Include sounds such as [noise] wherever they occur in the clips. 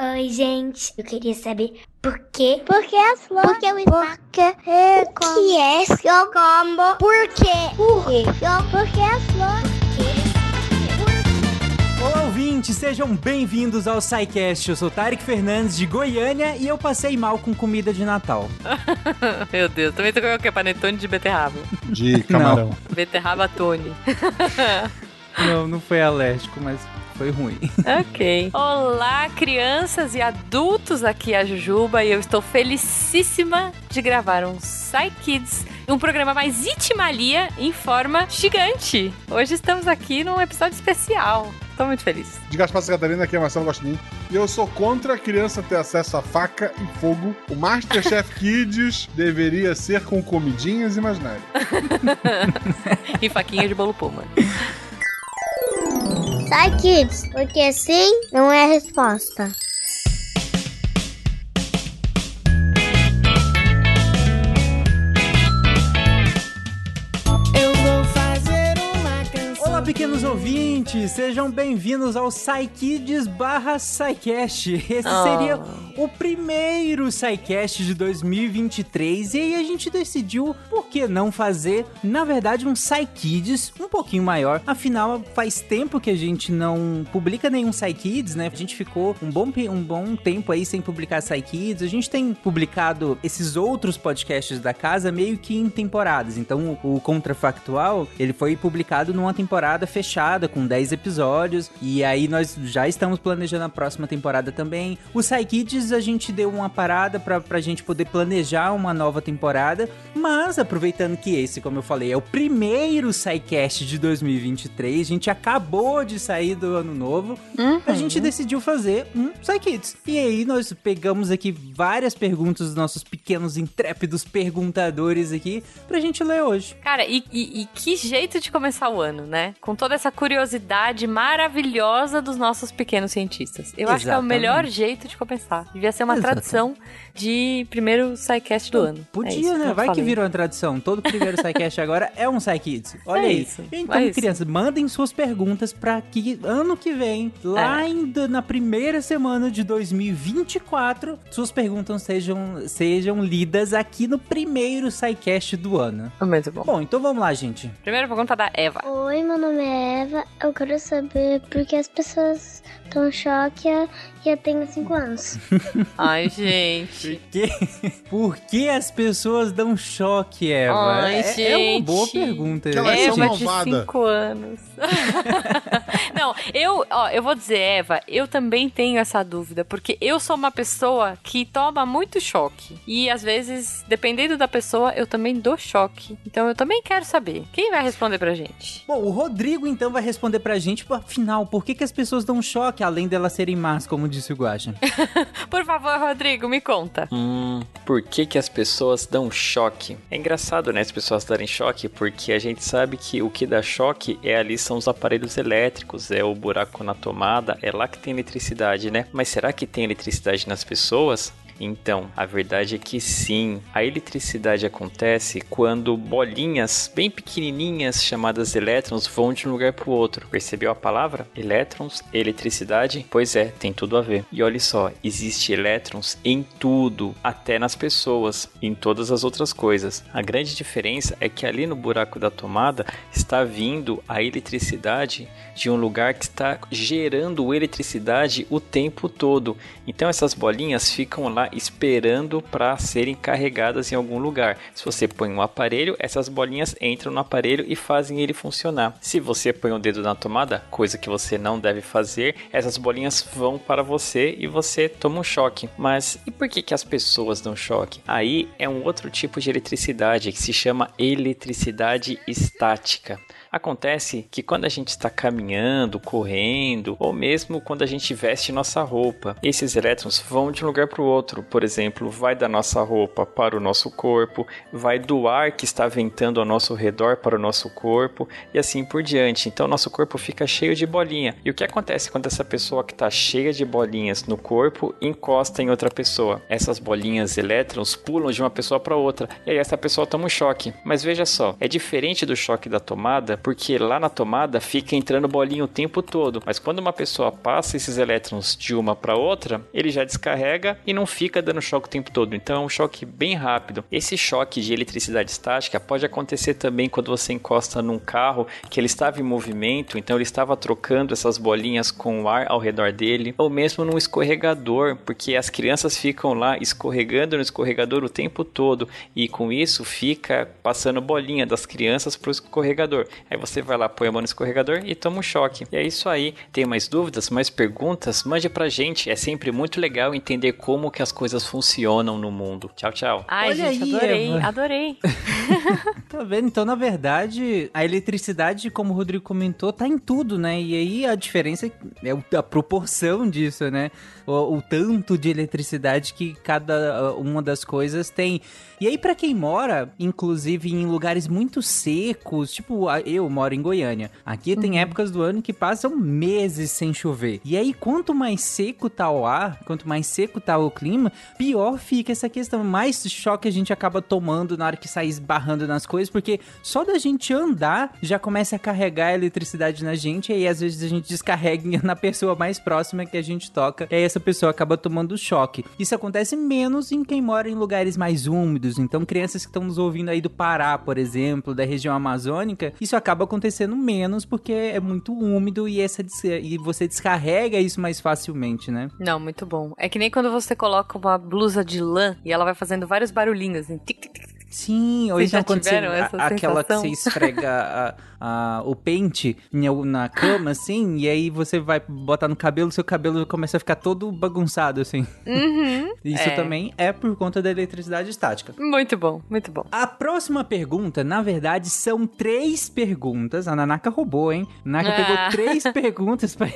Oi, gente. Eu queria saber por quê? Por que as flores? Por que o espaço? Por que é O que é seu combo? Por quê? Por quê? Por que as flores? Olá, ouvintes, sejam bem-vindos ao SciCast. Eu sou Tarek Fernandes de Goiânia e eu passei mal com comida de Natal. [laughs] Meu Deus, também comeu o quê? Panetone de beterraba. De camarão. Beterraba Tony. Não, não foi alérgico, mas foi ruim. ok. Olá, crianças e adultos, aqui é a Jujuba e eu estou felicíssima de gravar um Psy Kids, um programa mais itimalia em forma gigante. Hoje estamos aqui num episódio especial. Estou muito feliz. De Gaspar Catarina, aqui é Marcelo Gostin. E eu sou contra a criança ter acesso a faca e fogo. O Masterchef [laughs] Kids deveria ser com comidinhas imaginárias. [laughs] e faquinha de bolo puma. Sai, kids, porque sim não é a resposta. Olá, pequenos ouvintes, sejam bem-vindos ao SciKids barra SciCast. Esse Oh. seria o primeiro SciCast de 2023 e aí a gente decidiu por que não fazer, na verdade, um SciKids um pouquinho maior. Afinal, faz tempo que a gente não publica nenhum SciKids, né? A gente ficou um bom, um bom tempo aí sem publicar SciKids. A gente tem publicado esses outros podcasts da casa meio que em temporadas. Então, o, o Contrafactual, ele foi publicado numa temporada fechada, com 10 episódios. E aí nós já estamos planejando a próxima temporada também. O SciKids, a gente deu uma parada pra, pra gente poder planejar uma nova temporada. Mas, aproveitando que esse, como eu falei, é o primeiro SciCast de 2023, a gente acabou de sair do ano novo, a gente decidiu fazer um SciKids. E aí nós pegamos aqui várias perguntas dos nossos pequenos intrépidos perguntadores aqui pra gente ler hoje. Cara, e, e- e que jeito de começar o ano, né? Com toda essa curiosidade maravilhosa dos nossos pequenos cientistas. Eu acho que é o Exatamente. melhor jeito de começar. Devia ser uma Exatamente. tradição de primeiro SciCast do ano. É Podia, isso né? Vai que virou uma tradição. Todo primeiro SciCast [laughs] agora é um SciKids. Olha É aí. isso, Então, é isso. crianças, mandem suas perguntas pra que ano que vem, lá É. ainda na primeira semana de 2024, suas perguntas sejam, sejam lidas aqui no primeiro SciCast do ano. Muito bom. Bom, então vamos lá, gente. Primeira pergunta da Eva. Oi, meu nome é Eva. Eu quero saber por que as pessoas em choque e eu tenho 5 anos. [laughs] Ai, gente. Que- Por que as pessoas dão choque, Eva? Ai, é, é uma boa gente. pergunta. Que elas né? são Eva de malvada. 5 anos. [laughs] Não, eu, ó, eu vou dizer, Eva, eu também tenho essa dúvida, porque eu sou uma pessoa que toma muito choque. E às vezes, dependendo da pessoa, eu também dou choque. Então eu também quero saber. Quem vai responder pra gente? Bom, o Rodrigo então vai responder pra gente, afinal, por que, que as pessoas dão choque, além delas serem más, como disse o Guaxa? [laughs] Por favor, Rodrigo, me conta. Hum, por que que as pessoas dão choque? É engraçado, né, as pessoas darem choque, porque a gente sabe que o que dá choque é ali são os aparelhos elétricos, é o buraco na tomada, é lá que tem eletricidade, né? Mas será que tem eletricidade nas pessoas? Então, a verdade é que sim. A eletricidade acontece quando bolinhas bem pequenininhas chamadas elétrons vão de um lugar para o outro. Percebeu a palavra? Elétrons, eletricidade? Pois é, tem tudo a ver. E olha só, existe elétrons em tudo, até nas pessoas, em todas as outras coisas. A grande diferença é que ali no buraco da tomada está vindo a eletricidade de um lugar que está gerando eletricidade o tempo todo. Então essas bolinhas ficam lá esperando para serem carregadas em algum lugar. Se você põe um aparelho, essas bolinhas entram no aparelho e fazem ele funcionar. Se você põe o dedo na tomada, coisa que você não deve fazer, essas bolinhas vão para você e você toma um choque. Mas e por que, que as pessoas dão choque? Aí é um outro tipo de eletricidade que se chama eletricidade estática. Acontece que quando a gente está caminhando, correndo, ou mesmo quando a gente veste nossa roupa, esses elétrons vão de um lugar para o outro. Por exemplo, vai da nossa roupa para o nosso corpo, vai do ar que está ventando ao nosso redor para o nosso corpo e assim por diante. Então, nosso corpo fica cheio de bolinha. E o que acontece quando essa pessoa que está cheia de bolinhas no corpo encosta em outra pessoa? Essas bolinhas elétrons pulam de uma pessoa para outra e aí essa pessoa toma um choque. Mas veja só, é diferente do choque da tomada porque lá na tomada fica entrando bolinha o tempo todo. Mas quando uma pessoa passa esses elétrons de uma para outra, ele já descarrega e não fica dando choque o tempo todo. Então é um choque bem rápido. Esse choque de eletricidade estática pode acontecer também quando você encosta num carro que ele estava em movimento, então ele estava trocando essas bolinhas com o ar ao redor dele, ou mesmo num escorregador, porque as crianças ficam lá escorregando no escorregador o tempo todo e com isso fica passando bolinha das crianças pro escorregador. Aí você vai lá, põe a mão no escorregador e toma um choque. E é isso aí. Tem mais dúvidas, mais perguntas? Mande pra gente. É sempre muito legal entender como que as coisas funcionam no mundo. Tchau, tchau. Ai, Olha gente, aí, adorei, Eva. adorei. [laughs] Tá vendo? Então, na verdade, a eletricidade, como o Rodrigo comentou, tá em tudo, né? E aí a diferença é a proporção disso, né? O, o tanto de eletricidade que cada uh, uma das coisas tem. E aí, pra quem mora, inclusive em lugares muito secos, tipo, a- eu moro em Goiânia. Aqui tem épocas do ano que passam meses sem chover. E aí, quanto mais seco tá o ar, quanto mais seco tá o clima, pior fica essa questão. Mais choque a gente acaba tomando na hora que sai esbarrando nas coisas, porque só da gente andar já começa a carregar a eletricidade na gente, e aí às vezes a gente descarrega [laughs] na pessoa mais próxima que a gente toca, e aí essa pessoa acaba tomando choque. Isso acontece menos em quem mora em lugares mais úmidos, então crianças que estão nos ouvindo aí do Pará, por exemplo, da região amazônica, isso acaba acontecendo menos porque é muito úmido e, essa, e você descarrega isso mais facilmente, né? Não, muito bom. É que nem quando você coloca uma blusa de lã e ela vai fazendo vários barulhinhos, assim, tic, tic, tic. Sim, ou Vocês então já quando você, tiveram a- essa aquela que você esfrega [laughs] a- a- o pente na cama, assim, e aí você vai botar no cabelo, seu cabelo começa a ficar todo bagunçado, assim. Uhum. [laughs] Isso É. também é por conta da eletricidade estática. Muito bom, muito bom. A próxima pergunta, na verdade, são três perguntas. A Nanaka roubou, hein? A Nanaka Ah. pegou três [laughs] perguntas pra,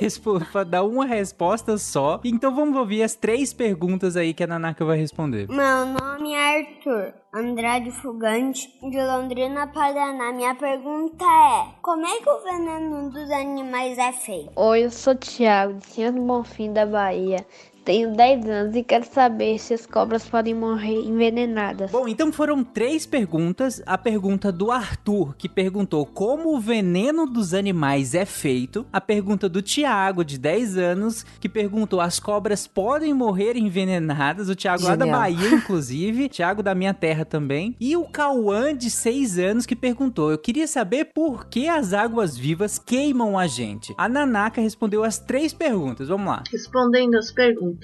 pra dar uma resposta só. Então vamos ouvir as três perguntas aí que a Nanaka vai responder. Meu nome é Arthur Andrade Fugante, de Londrina, Paraná. Minha pergunta é: como é que o veneno dos animais é feito? Oi, eu sou Thiago, de do Bonfim, da Bahia. Tenho 10 anos e quero saber se as cobras podem morrer envenenadas. Bom, então foram três perguntas. A pergunta do Arthur, que perguntou como o veneno dos animais é feito. A pergunta do Tiago, de 10 anos, que perguntou as cobras podem morrer envenenadas. O Tiago lá da. Bahia, [laughs] inclusive. Tiago da minha terra também. E o Cauã, de 6 anos, que perguntou: Eu queria saber por que as águas vivas queimam a gente. A Nanaka respondeu as três perguntas. Vamos lá. Respondendo às perguntas.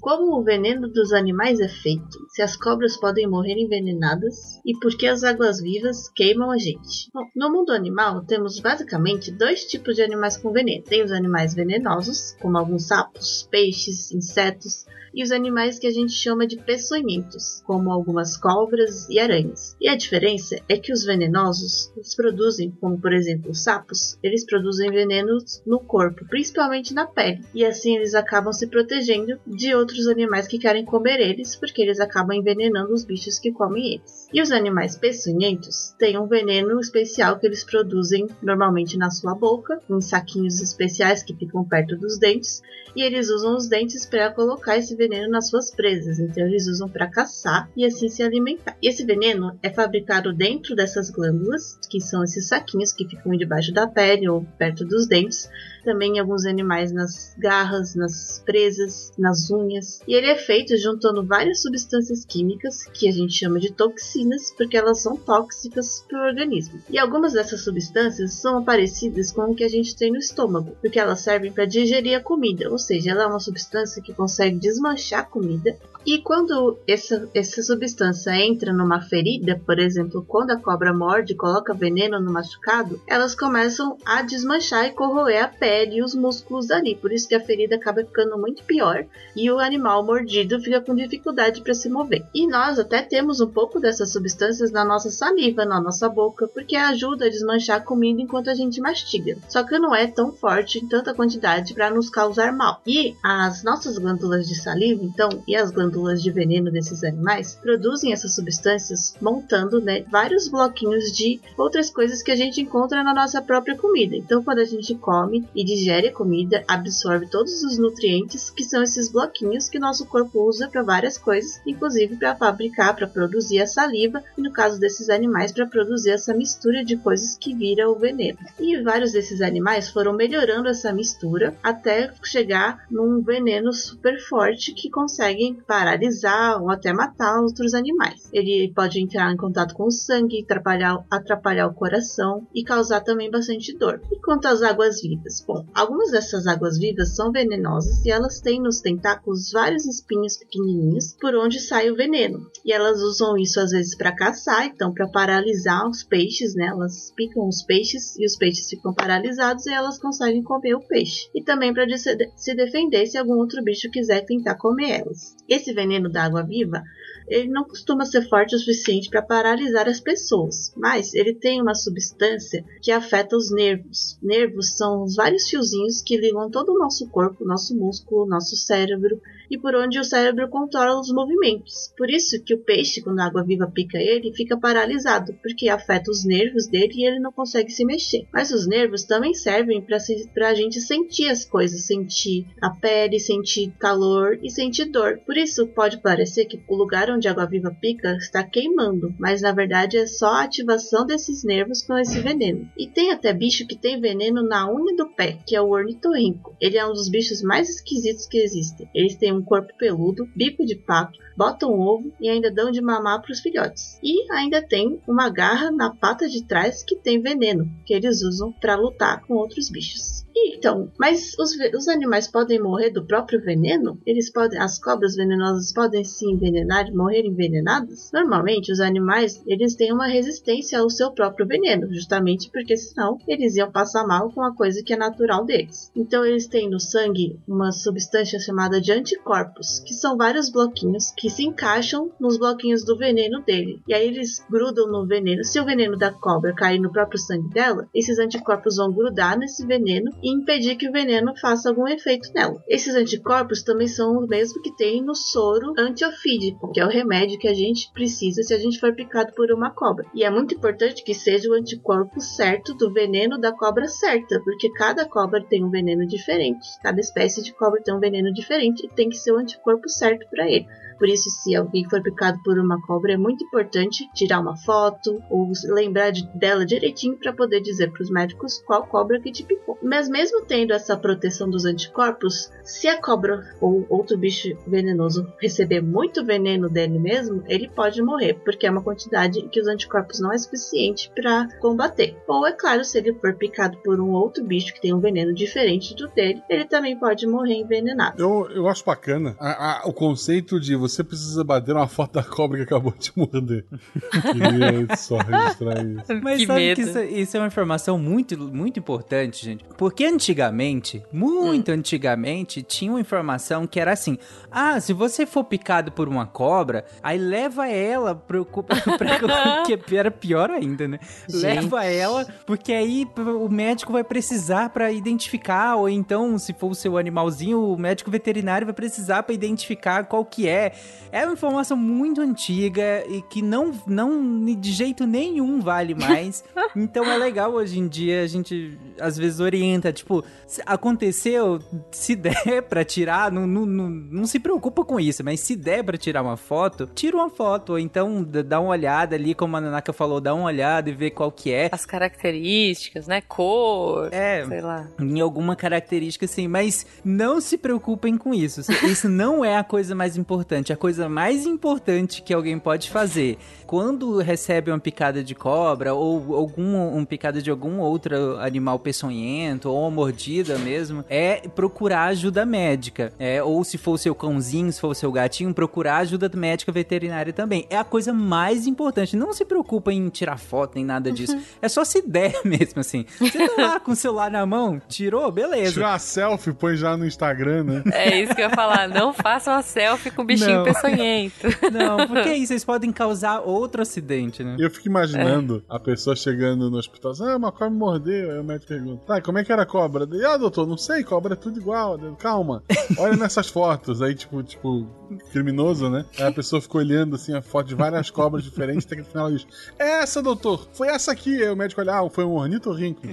Como o veneno dos animais é feito? Se as cobras podem morrer envenenadas? E por que as águas vivas queimam a gente? Bom, no mundo animal temos basicamente dois tipos de animais com veneno. Tem os animais venenosos, como alguns sapos, peixes, insetos, e os animais que a gente chama de peçonhentos, como algumas cobras e aranhas. E a diferença é que os venenosos eles produzem, como por exemplo os sapos, eles produzem venenos no corpo, principalmente na pele, e assim eles acabam se protegendo de outros animais que querem comer eles, porque eles acabam envenenando os bichos que comem eles. E os animais peçonhentos têm um veneno especial que eles produzem normalmente na sua boca, em saquinhos especiais que ficam perto dos dentes, e eles usam os dentes para colocar esse veneno nas suas presas. Então eles usam para caçar e assim se alimentar. E esse veneno é fabricado dentro dessas glândulas, que são esses saquinhos que ficam debaixo da pele ou perto dos dentes. Também alguns animais nas garras, nas presas, nas unhas. E ele é feito juntando várias substâncias químicas que a gente chama de toxinas, porque elas são tóxicas para o organismo. E algumas dessas substâncias são parecidas com o que a gente tem no estômago, porque elas servem para digerir a comida, ou seja, ela é uma substância que consegue desmanchar a comida. E quando essa, essa substância entra numa ferida, por exemplo, quando a cobra morde e coloca veneno no machucado, elas começam a desmanchar e corroer a pele e os músculos dali. Por isso que a ferida acaba ficando muito pior e o animal mordido fica com dificuldade para se mover. E nós até temos um pouco dessas substâncias na nossa saliva, na nossa boca, porque ajuda a desmanchar a comida enquanto a gente mastiga. Só que não é tão forte em tanta quantidade para nos causar mal. E as nossas glândulas de saliva, então, e as glândulas de veneno desses animais, produzem essas substâncias montando né, vários bloquinhos de outras coisas que a gente encontra na nossa própria comida. Então, quando a gente come e digere a comida, absorve todos os nutrientes que são esses bloquinhos que nosso corpo usa para várias coisas, inclusive para fabricar, para produzir a saliva e no caso desses animais para produzir essa mistura de coisas que vira o veneno. E vários desses animais foram melhorando essa mistura até chegar num veneno super forte que conseguem paralisar ou até matar outros animais. Ele pode entrar em contato com o sangue, atrapalhar, atrapalhar o coração e causar também bastante dor. E quanto às águas vivas? Bom, algumas dessas águas vivas são venenosas e elas têm nos tentáculos vários espinhos pequenininhos por onde sai o veneno. E elas usam isso às vezes para caçar, então para paralisar os peixes, né? Elas picam os peixes e os peixes ficam paralisados e elas conseguem comer o peixe. E também para se defender se algum outro bicho quiser tentar comer elas. Esse veneno da água viva ele não costuma ser forte o suficiente para paralisar as pessoas, mas ele tem uma substância que afeta os nervos. Nervos são os vários fiozinhos que ligam todo o nosso corpo, nosso músculo, nosso cérebro e por onde o cérebro controla os movimentos. Por isso que o peixe, quando a água viva pica ele, fica paralisado, porque afeta os nervos dele e ele não consegue se mexer. Mas os nervos também servem para a gente sentir as coisas, sentir a pele, sentir calor e sentir dor. Por isso pode parecer que o lugar onde a água viva pica está queimando, mas na verdade é só a ativação desses nervos com esse veneno. E tem até bicho que tem veneno na unha do pé, que é o ornitorrinco. Ele é um dos bichos mais esquisitos que existem. Eles têm um corpo peludo, bico de pato, botam ovo e ainda dão de mamar para os filhotes. E ainda tem uma garra na pata de trás que tem veneno, que eles usam para lutar com outros bichos. Então, mas os, os, animais podem morrer do próprio veneno? Eles podem, as cobras venenosas podem se envenenar e morrer envenenadas? Normalmente, os animais eles têm uma resistência ao seu próprio veneno, justamente porque senão eles iam passar mal com a coisa que é natural deles. Então, eles têm no sangue uma substância chamada de anticorpos, que são vários bloquinhos que se encaixam nos bloquinhos do veneno dele. E aí eles grudam no veneno. Se o veneno da cobra cair no próprio sangue dela, esses anticorpos vão grudar nesse veneno e impedir que o veneno faça algum efeito nela. Esses anticorpos também são os mesmos que tem no soro antiofídico, que é o remédio que a gente precisa se a gente for picado por uma cobra. E é muito importante que seja o anticorpo certo do veneno da cobra certa, porque cada cobra tem um veneno diferente, cada espécie de cobra tem um veneno diferente e tem que ser o anticorpo certo para ele. Por isso, se alguém for picado por uma cobra, é muito importante tirar uma foto ou lembrar de, dela direitinho para poder dizer para os médicos qual cobra que te picou. Mesmo tendo essa proteção dos anticorpos, se a cobra ou outro bicho venenoso receber muito veneno dele mesmo, ele pode morrer, porque é uma quantidade que os anticorpos não é suficiente para combater. Ou é claro, se ele for picado por um outro bicho que tem um veneno diferente do dele, ele também pode morrer envenenado. Eu, eu acho bacana a, a, o conceito de você precisa bater uma foto da cobra que acabou de morder. [laughs] Queria só registrar isso. Mas Que sabe medo. que isso, isso é uma informação muito, muito importante, gente. Porque antigamente, muito antigamente, tinha uma informação que era assim: ah, se você for picado por uma cobra, aí leva ela pro. [laughs] pra, que era pior ainda, né? Leva ela, porque aí o médico vai precisar pra identificar, ou então, se for o seu animalzinho, o médico veterinário vai precisar pra identificar qual que é. É uma informação muito antiga e que não, não de jeito nenhum vale mais. [laughs] então é legal hoje em dia a gente às vezes orienta, tipo, aconteceu, se [laughs] der pra tirar, não, não, não, não se preocupa com isso, mas se der pra tirar uma foto, tira uma foto, ou então dá uma olhada ali, como a Nanaka falou, dá uma olhada e vê qual que é. As características, né? Cor, É, sei lá. em alguma característica assim, mas não se preocupem com isso. Isso não é a coisa mais importante. A coisa mais importante que alguém pode fazer quando recebe uma picada de cobra ou algum um picada de algum outro animal peçonhento ou uma mordida mesmo, é procurar ajuda médica. É, ou se for o seu cãozinho, se for o seu gatinho, procurar ajuda médica veterinária também. É a coisa mais importante. Não se preocupa em tirar foto nem nada disso. É só se der [laughs] mesmo assim. Você tá lá com o celular na mão, tirou, beleza. Tira uma selfie, põe já no Instagram, né? É isso que eu ia falar. Não façam uma selfie com o bichinho Não. peçonhento. Não, porque aí vocês podem causar outro acidente, né? Eu fico imaginando a pessoa chegando no hospital, ah, uma cobra me mordeu. Aí o médico pergunta, tá, como é que era a cobra? Daí, ah, doutor, não sei, cobra é tudo igual. Daí, Calma, olha nessas fotos. Aí, tipo, tipo, criminoso, né? Aí a pessoa ficou olhando, assim, a foto de várias cobras diferentes, até que no final ela diz, é essa, doutor, foi essa aqui. Aí o médico olha, ah, foi um ornitorrinco. [laughs]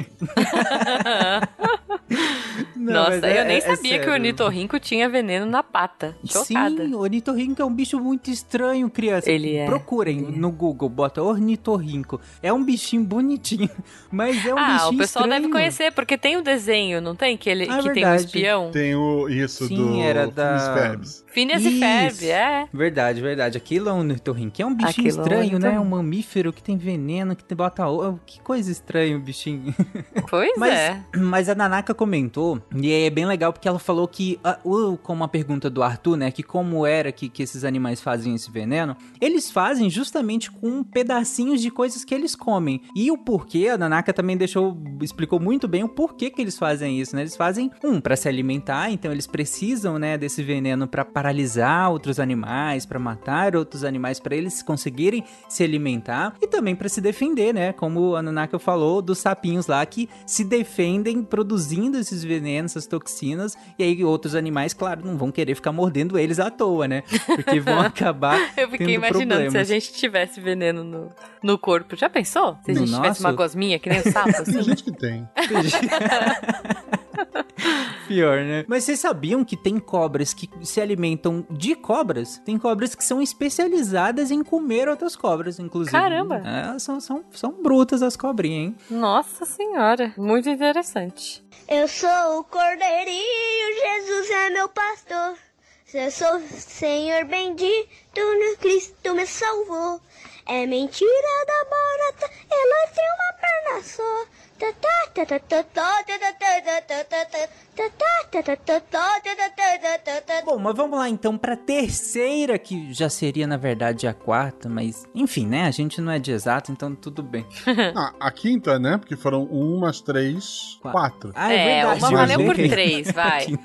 Não, Nossa, eu é- nem é sabia que o ornitorrinco tinha veneno na pata. Chocada. Sim, ornitorrinco é um bicho muito estranho, criança. Ele é. Procurem no Google, bota ornitorrinco. É um bichinho bonitinho, [laughs] mas é um ah, bichinho o pessoal estranho. deve conhecer, porque tem o desenho, não tem? Que, ele, Ah, que tem um espião. Tem o, isso Sim, do era da- Phineas Ferbs. Phineas e. Ferb, é. Verdade, verdade. Aquilo é um ornitorrinco. É um bichinho Aquilo é estranho, né? É um mamífero que tem veneno, que tem bota... o- Que coisa estranha o bichinho. [laughs] Pois Mas, é. mas a Nanaka comentou, e é bem legal porque ela falou que, ah, o- como a pergunta do Arthur, né, que como era que, que esses animais faziam esse veneno, eles fazem justamente com pedacinhos de coisas que eles comem. E o porquê, a Nanaka também deixou, explicou muito bem o porquê que eles fazem isso, né? Eles fazem, um, para se alimentar, então eles precisam, né, desse veneno para paralisar outros animais, para matar outros animais, para eles conseguirem se alimentar e também para se defender, né? Como a Nanaka falou dos sapinhos lá que se defendem produzindo esses venenos, essas toxinas, e aí outros animais, claro, não vão querer ficar mordendo eles à toa, né? Porque vão [laughs] acabar Eu fiquei tendo imaginando problemas. se a gente tivesse veneno no, no corpo. Já pensou? Se a No gente tivesse nosso? uma gosminha, que nem o sapo, [laughs] Tem assim? gente que tem. [laughs] [laughs] Pior, né? Mas vocês sabiam que tem cobras que se alimentam de cobras? Tem cobras que são especializadas em comer outras cobras, inclusive. Caramba! É, são, são, são brutas as cobrinhas, hein? Nossa senhora, muito interessante. Eu sou o cordeirinho, Jesus é meu pastor. Eu sou o Senhor bendito, no Cristo me salvou. É mentira da barata, ela tem uma perna só. Bom, mas vamos lá então para a terceira, que já seria na verdade a quarta, mas enfim, né? A gente não é de exato, então tudo bem. [laughs] ah, a quinta, né? Porque foram umas três, quatro. quatro. Ah, é, é. Uma valeu por três, [laughs] vai. [laughs]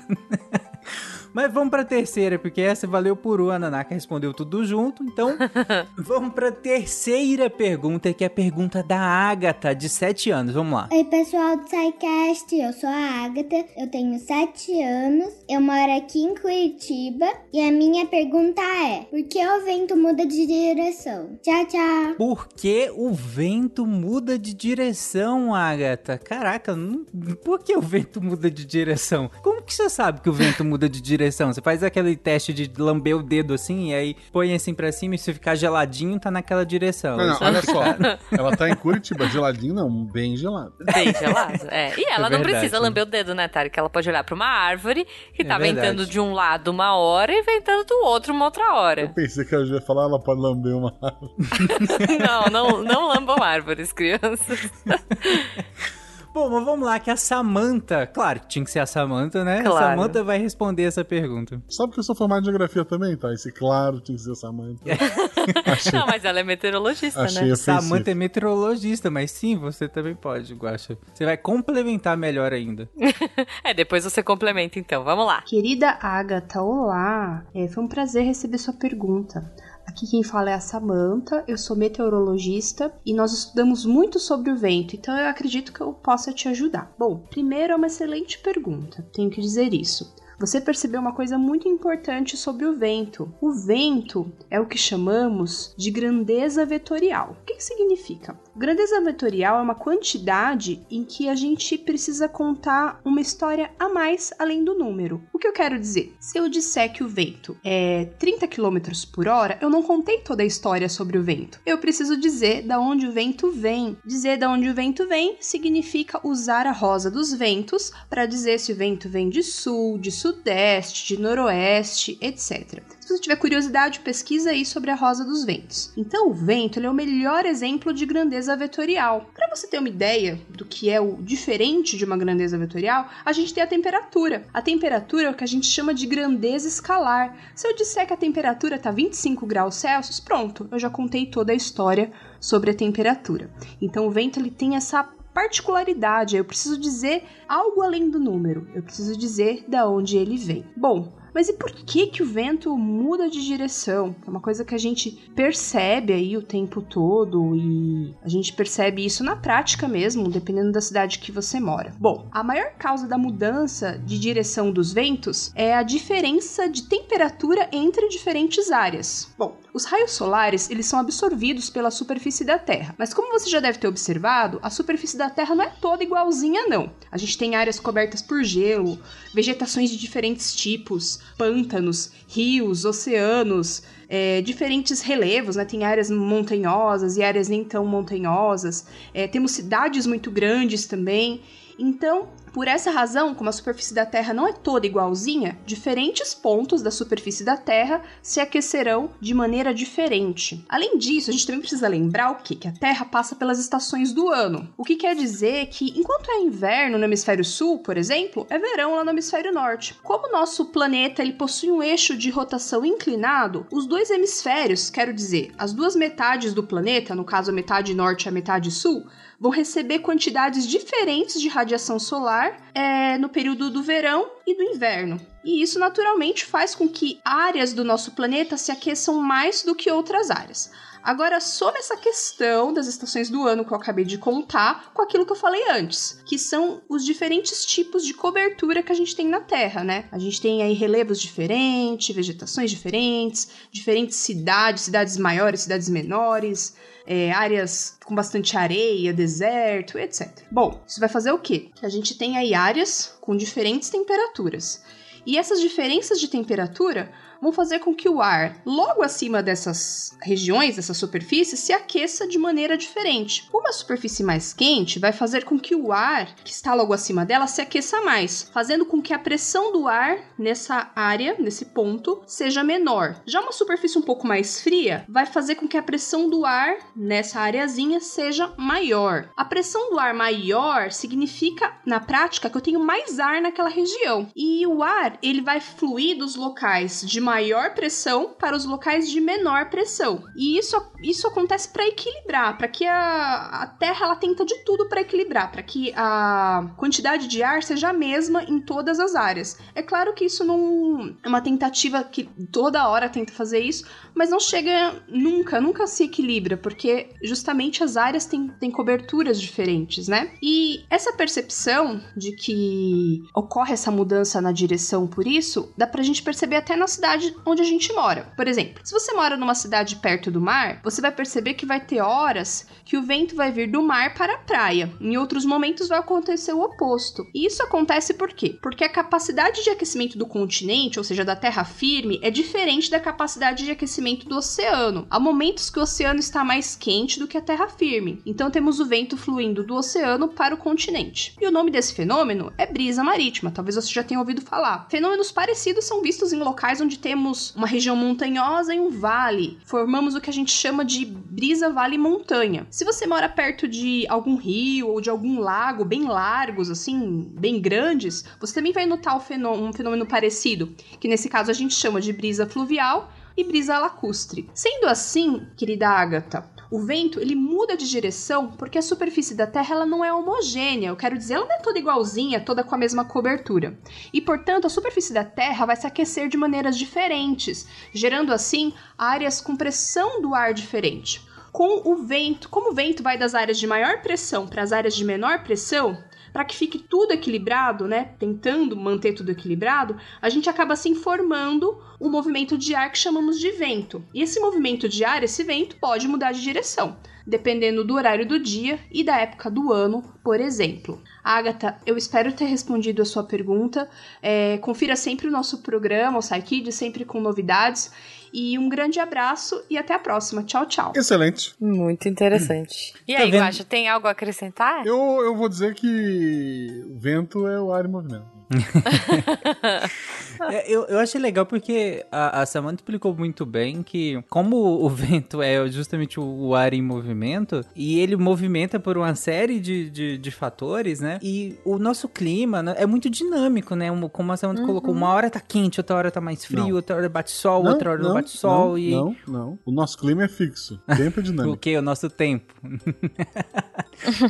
Mas vamos pra terceira, porque essa valeu por um. A Nanaka respondeu tudo junto. Então, [laughs] vamos pra terceira pergunta, que é a pergunta da Agatha, de 7 anos. Vamos lá. Oi, pessoal do SciCast, eu sou a Agatha, eu tenho 7 anos, eu moro aqui em Curitiba e a minha pergunta é: por que o vento muda de direção? Tchau, tchau! Por que o vento muda de direção, Agatha? Caraca, não- por que o vento muda de direção? Como que você sabe que o vento muda de direção? Você faz aquele teste de lamber o dedo assim, e aí põe assim pra cima e se ficar geladinho, tá naquela direção. Não, não, olha só. Ela tá em Curitiba, geladinho não, bem gelado. Bem gelado. É. E ela É não verdade. precisa lamber o dedo, né, Tari? Que ela pode olhar pra uma árvore que É tá verdade. ventando de um lado uma hora e ventando do outro uma outra Eu hora. pensei que ela ia falar, ela pode lamber uma [laughs] não, não, não lambam árvores, crianças. [laughs] Bom, mas vamos lá, que a Samantha, claro, tinha que ser a Samantha, né? Claro. A Samantha vai responder essa pergunta. Sabe que eu sou formado em geografia também, tá? Esse claro tinha que ser Samantha. [laughs] Achei, Não, mas ela é meteorologista, achei né? Samantha é meteorologista, mas sim, você também pode, Guaxa. Você vai complementar melhor ainda. [laughs] É, depois você complementa então. Vamos lá. Querida Agatha, olá! É, foi um prazer receber sua pergunta. Aqui quem fala é a Samantha, eu sou meteorologista e nós estudamos muito sobre o vento, então eu acredito que eu possa te ajudar. Bom, primeiro é uma excelente pergunta, tenho que dizer isso. Você percebeu uma coisa muito importante sobre o vento. O vento é o que chamamos de grandeza vetorial. O que, que significa? Grandeza vetorial é uma quantidade em que a gente precisa contar uma história a mais além do número. O que eu quero dizer? Se eu disser que o vento é 30 km por hora, eu não contei toda a história sobre o vento. Eu preciso dizer da onde o vento vem. Dizer da onde o vento vem significa usar a rosa dos ventos para dizer se o vento vem de sul, de sudeste, de noroeste, etc. Se você tiver curiosidade, pesquisa aí sobre a rosa dos ventos. Então, o vento é o melhor exemplo de grandeza vetorial. Para você ter uma ideia do que é o diferente de uma grandeza vetorial, a gente tem a temperatura. A temperatura é o que a gente chama de grandeza escalar. Se eu disser que a temperatura está 25 graus Celsius, pronto, eu já contei toda a história sobre a temperatura. Então, o vento ele tem essa particularidade, eu preciso dizer algo além do número, eu preciso dizer da onde ele vem. Bom, mas e por que que o vento muda de direção? É uma coisa que a gente percebe aí o tempo todo e a gente percebe isso na prática mesmo, dependendo da cidade que você mora. Bom, a maior causa da mudança de direção dos ventos é a diferença de temperatura entre diferentes áreas. Bom, Os raios solares, eles são absorvidos pela superfície da Terra. Mas como você já deve ter observado, a superfície da Terra não é toda igualzinha não. A gente tem áreas cobertas por gelo, vegetações de diferentes tipos, pântanos, rios, oceanos, é, diferentes relevos, né? Tem áreas montanhosas e áreas nem tão montanhosas. É, temos cidades muito grandes também. Então, por essa razão, como a superfície da Terra não é toda igualzinha, diferentes pontos da superfície da Terra se aquecerão de maneira diferente. Além disso, a gente também precisa lembrar o quê? que a Terra passa pelas estações do ano. O que quer dizer que, enquanto é inverno no hemisfério sul, por exemplo, é verão lá no hemisfério norte. Como o nosso planeta ele possui um eixo de rotação inclinado, os dois hemisférios, quero dizer, as duas metades do planeta, no caso a metade norte e a metade sul, vão receber quantidades diferentes de radiação solar é, no período do verão e do inverno. E isso naturalmente faz com que áreas do nosso planeta se aqueçam mais do que outras áreas. Agora, some essa questão das estações do ano que eu acabei de contar com aquilo que eu falei antes, que são os diferentes tipos de cobertura que a gente tem na Terra, né? A gente tem aí relevos diferentes, vegetações diferentes, diferentes cidades, cidades maiores, cidades menores, é, áreas com bastante areia, deserto, etc. Bom, isso vai fazer o quê? A gente tem aí áreas com diferentes temperaturas. E essas diferenças de temperatura vão fazer com que o ar logo acima dessas regiões, dessa superfície, se aqueça de maneira diferente. Uma superfície mais quente vai fazer com que o ar que está logo acima dela se aqueça mais, fazendo com que a pressão do ar nessa área, nesse ponto, seja menor. Já uma superfície um pouco mais fria vai fazer com que a pressão do ar nessa areazinha seja maior. A pressão do ar maior significa, na prática, que eu tenho mais ar naquela região. E o ar, ele vai fluir dos locais de maior pressão para os locais de menor pressão. E isso, isso acontece para equilibrar, para que a, a Terra ela tenta de tudo para equilibrar, para que a quantidade de ar seja a mesma em todas as áreas. É claro que isso não é uma tentativa que toda hora tenta fazer isso, mas não chega nunca, nunca se equilibra, porque justamente as áreas têm, têm coberturas diferentes, né? E essa percepção de que ocorre essa mudança na direção por isso, dá pra gente perceber até na cidade cidade onde a gente mora. Por exemplo, se você mora numa cidade perto do mar, você vai perceber que vai ter horas que o vento vai vir do mar para a praia. Em outros momentos vai acontecer o oposto. E isso acontece por quê? Porque a capacidade de aquecimento do continente, ou seja, da terra firme, é diferente da capacidade de aquecimento do oceano. Há momentos que o oceano está mais quente do que a terra firme. Então temos o vento fluindo do oceano para o continente. E o nome desse fenômeno é brisa marítima. Talvez você já tenha ouvido falar. Fenômenos parecidos são vistos em locais onde temos uma região montanhosa e um vale. Formamos o que a gente chama de brisa vale montanha. Se você mora perto de algum rio ou de algum lago bem largos, assim, bem grandes, você também vai notar um fenômeno parecido, que nesse caso a gente chama de brisa fluvial e brisa lacustre. Sendo assim, querida Agatha, o vento, ele muda de direção porque a superfície da Terra ela não é homogênea. Eu quero dizer, ela não é toda igualzinha, toda com a mesma cobertura. E, portanto, a superfície da Terra vai se aquecer de maneiras diferentes, gerando assim áreas com pressão do ar diferente. Com o vento, como o vento vai das áreas de maior pressão para as áreas de menor pressão, para que fique tudo equilibrado, né? Tentando manter tudo equilibrado, a gente acaba se informando o movimento de ar que chamamos de vento. E esse movimento de ar, esse vento, pode mudar de direção, dependendo do horário do dia e da época do ano, por exemplo. Agatha, eu espero ter respondido a sua pergunta. É, confira sempre o nosso programa, o SciKid, sempre com novidades. E um grande abraço e até a próxima. Tchau, tchau. Excelente. Muito interessante. E aí, tá Guaxa, tem algo a acrescentar? Eu, eu vou dizer que o vento é o ar em movimento. [laughs] É, eu, eu achei legal porque a, a Samantha explicou muito bem que, como o [laughs] vento é justamente o, o, ar em movimento, e ele movimenta por uma série de, de, de fatores, né? E o nosso clima né, é muito dinâmico, né? Como a Samantha uhum. colocou, uma hora tá quente, outra hora tá mais frio, não. outra hora bate sol, não, outra hora não, não bate sol. Não, e... não, não. O nosso clima é fixo. Tempo é [laughs] dinâmico. o que? O nosso tempo.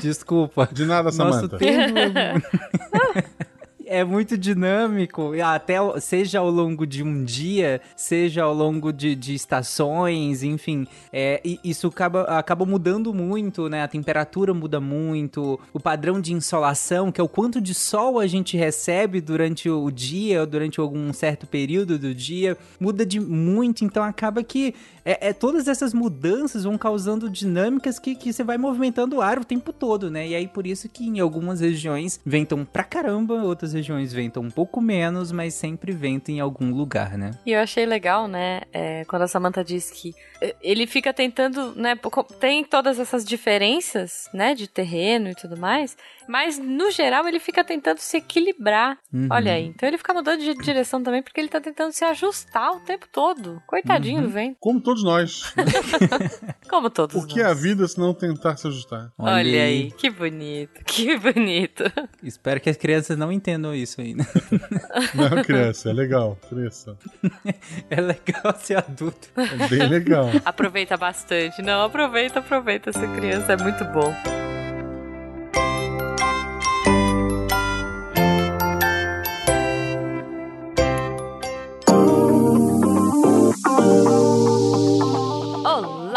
Desculpa. De nada, Samantha. Nosso tempo. É muito dinâmico, até seja ao longo de um dia, seja ao longo de, de estações, enfim, é, isso acaba, acaba mudando muito, né? A temperatura muda muito, o padrão de insolação, que é o quanto de sol a gente recebe durante o dia, ou durante algum certo período do dia, muda de muito, então acaba que é, é todas essas mudanças vão causando dinâmicas que, que você vai movimentando o ar o tempo todo, né? E aí por isso que em algumas regiões ventam pra caramba, outras regiões ventam um pouco menos, mas sempre venta em algum lugar, né? E eu achei legal, né, é, quando a Samantha diz que é, ele fica tentando, né, tem todas essas diferenças, né, de terreno e tudo mais, mas no geral ele fica tentando se equilibrar. Uhum. Olha aí, então ele fica mudando de direção também porque ele tá tentando se ajustar o tempo todo. Coitadinho uhum. do vento. Como todos nós. [laughs] Como todos O que nós. é a vida se não tentar se ajustar? Olha, Olha aí. aí, que bonito, que bonito. Espero que as crianças não entendam isso ainda. [laughs] Não, criança, é legal, criança. É legal [laughs] ser adulto. É bem legal. Aproveita bastante. Não, aproveita, aproveita ser criança, é muito bom.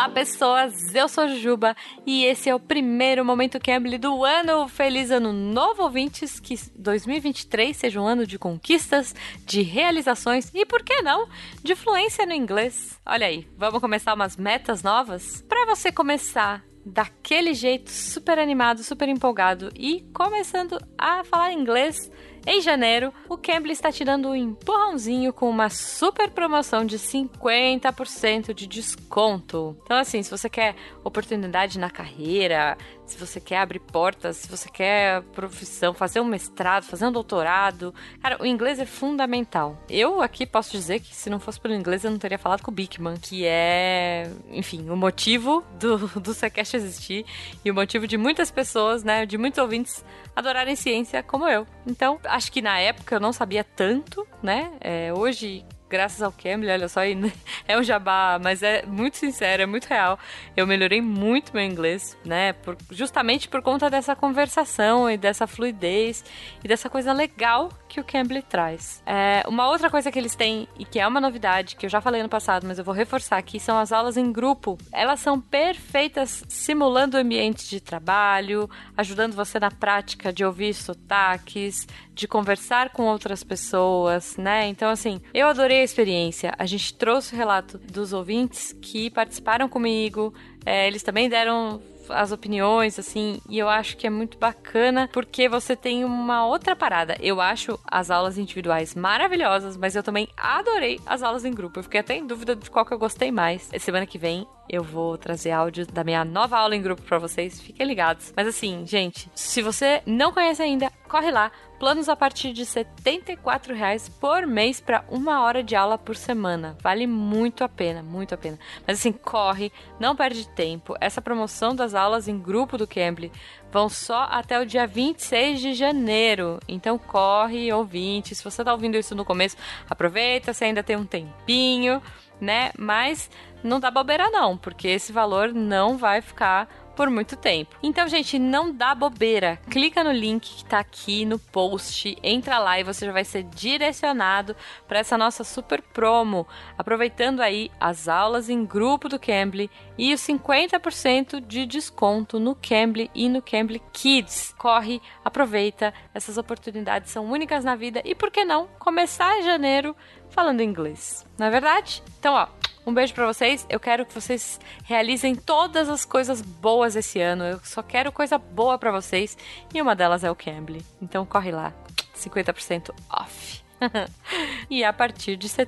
Olá, pessoas! Eu sou Juba e esse é o primeiro Momento Cambly do ano. Feliz ano novo, ouvintes! Que 2023 seja um ano de conquistas, de realizações e, por que não, de fluência no inglês. Olha aí, vamos começar umas metas novas? Para você começar daquele jeito super animado, super empolgado e começando a falar inglês em janeiro, o Cambly está te dando um empurrãozinho com uma super promoção de 50% de desconto. Então, assim, se você quer oportunidade na carreira, se você quer abrir portas, se você quer profissão, fazer um mestrado, fazer um doutorado, cara, o inglês é fundamental. Eu aqui posso dizer que se não fosse pelo inglês eu não teria falado com o Bigman, que é, enfim, o motivo do, [laughs] do Sequest existir e o motivo de muitas pessoas, né, de muitos ouvintes adorarem ciência como eu. Então, acho que na época eu não sabia tanto, né? É, hoje graças ao Cambly, olha só, [laughs] é um jabá, mas é muito sincero, é muito real. Eu melhorei muito meu inglês, né? Por, justamente por conta dessa conversação e dessa fluidez e dessa coisa legal que o Cambly traz. É, uma outra coisa que eles têm e que é uma novidade, que eu já falei no passado, mas eu vou reforçar aqui, são as aulas em grupo. Elas são perfeitas simulando ambientes de trabalho, ajudando você na prática de ouvir sotaques, de conversar com outras pessoas, né? Então, assim, eu adorei a experiência. A gente trouxe o relato dos ouvintes que participaram comigo, é, eles também deram as opiniões, assim, e eu acho que é muito bacana porque você tem uma outra parada. Eu acho as aulas individuais maravilhosas, mas eu também adorei as aulas em grupo. Eu fiquei até em dúvida de qual que eu gostei mais. Semana que vem eu vou trazer áudio da minha nova aula em grupo para vocês. Fiquem ligados. Mas assim, gente, se você não conhece ainda, corre lá. Planos a partir de R$ reais por mês para uma hora de aula por semana. Vale muito a pena, muito a pena. Mas assim, corre, não perde tempo. Essa promoção das aulas em grupo do Cambly vão só até o dia 26 de janeiro. Então corre, ouvinte. Se você tá ouvindo isso no começo, aproveita, você ainda tem um tempinho, né? Mas não dá bobeira não, porque esse valor não vai ficar por muito tempo. Então, gente, não dá bobeira. Clica no link que tá aqui no post, entra lá e você já vai ser direcionado para essa nossa super promo, aproveitando aí as aulas em grupo do Cambly e os 50% de desconto no Cambly e no Cambly Kids. Corre, aproveita, essas oportunidades são únicas na vida e por que não começar em janeiro falando inglês? Não é verdade? Então, ó, um beijo para vocês. Eu quero que vocês realizem todas as coisas boas esse ano. Eu só quero coisa boa para vocês. E uma delas é o Cambly. Então corre lá. 50% off. [laughs] e a partir de R$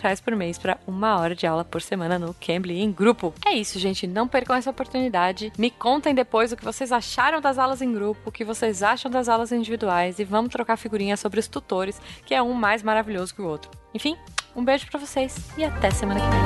reais por mês para uma hora de aula por semana no Cambly em grupo. É isso, gente. Não percam essa oportunidade. Me contem depois o que vocês acharam das aulas em grupo, o que vocês acham das aulas individuais e vamos trocar figurinhas sobre os tutores, que é um mais maravilhoso que o outro. Enfim, um beijo para vocês e até semana que vem.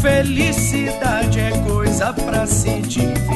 Felicidade é dá pra se divertir.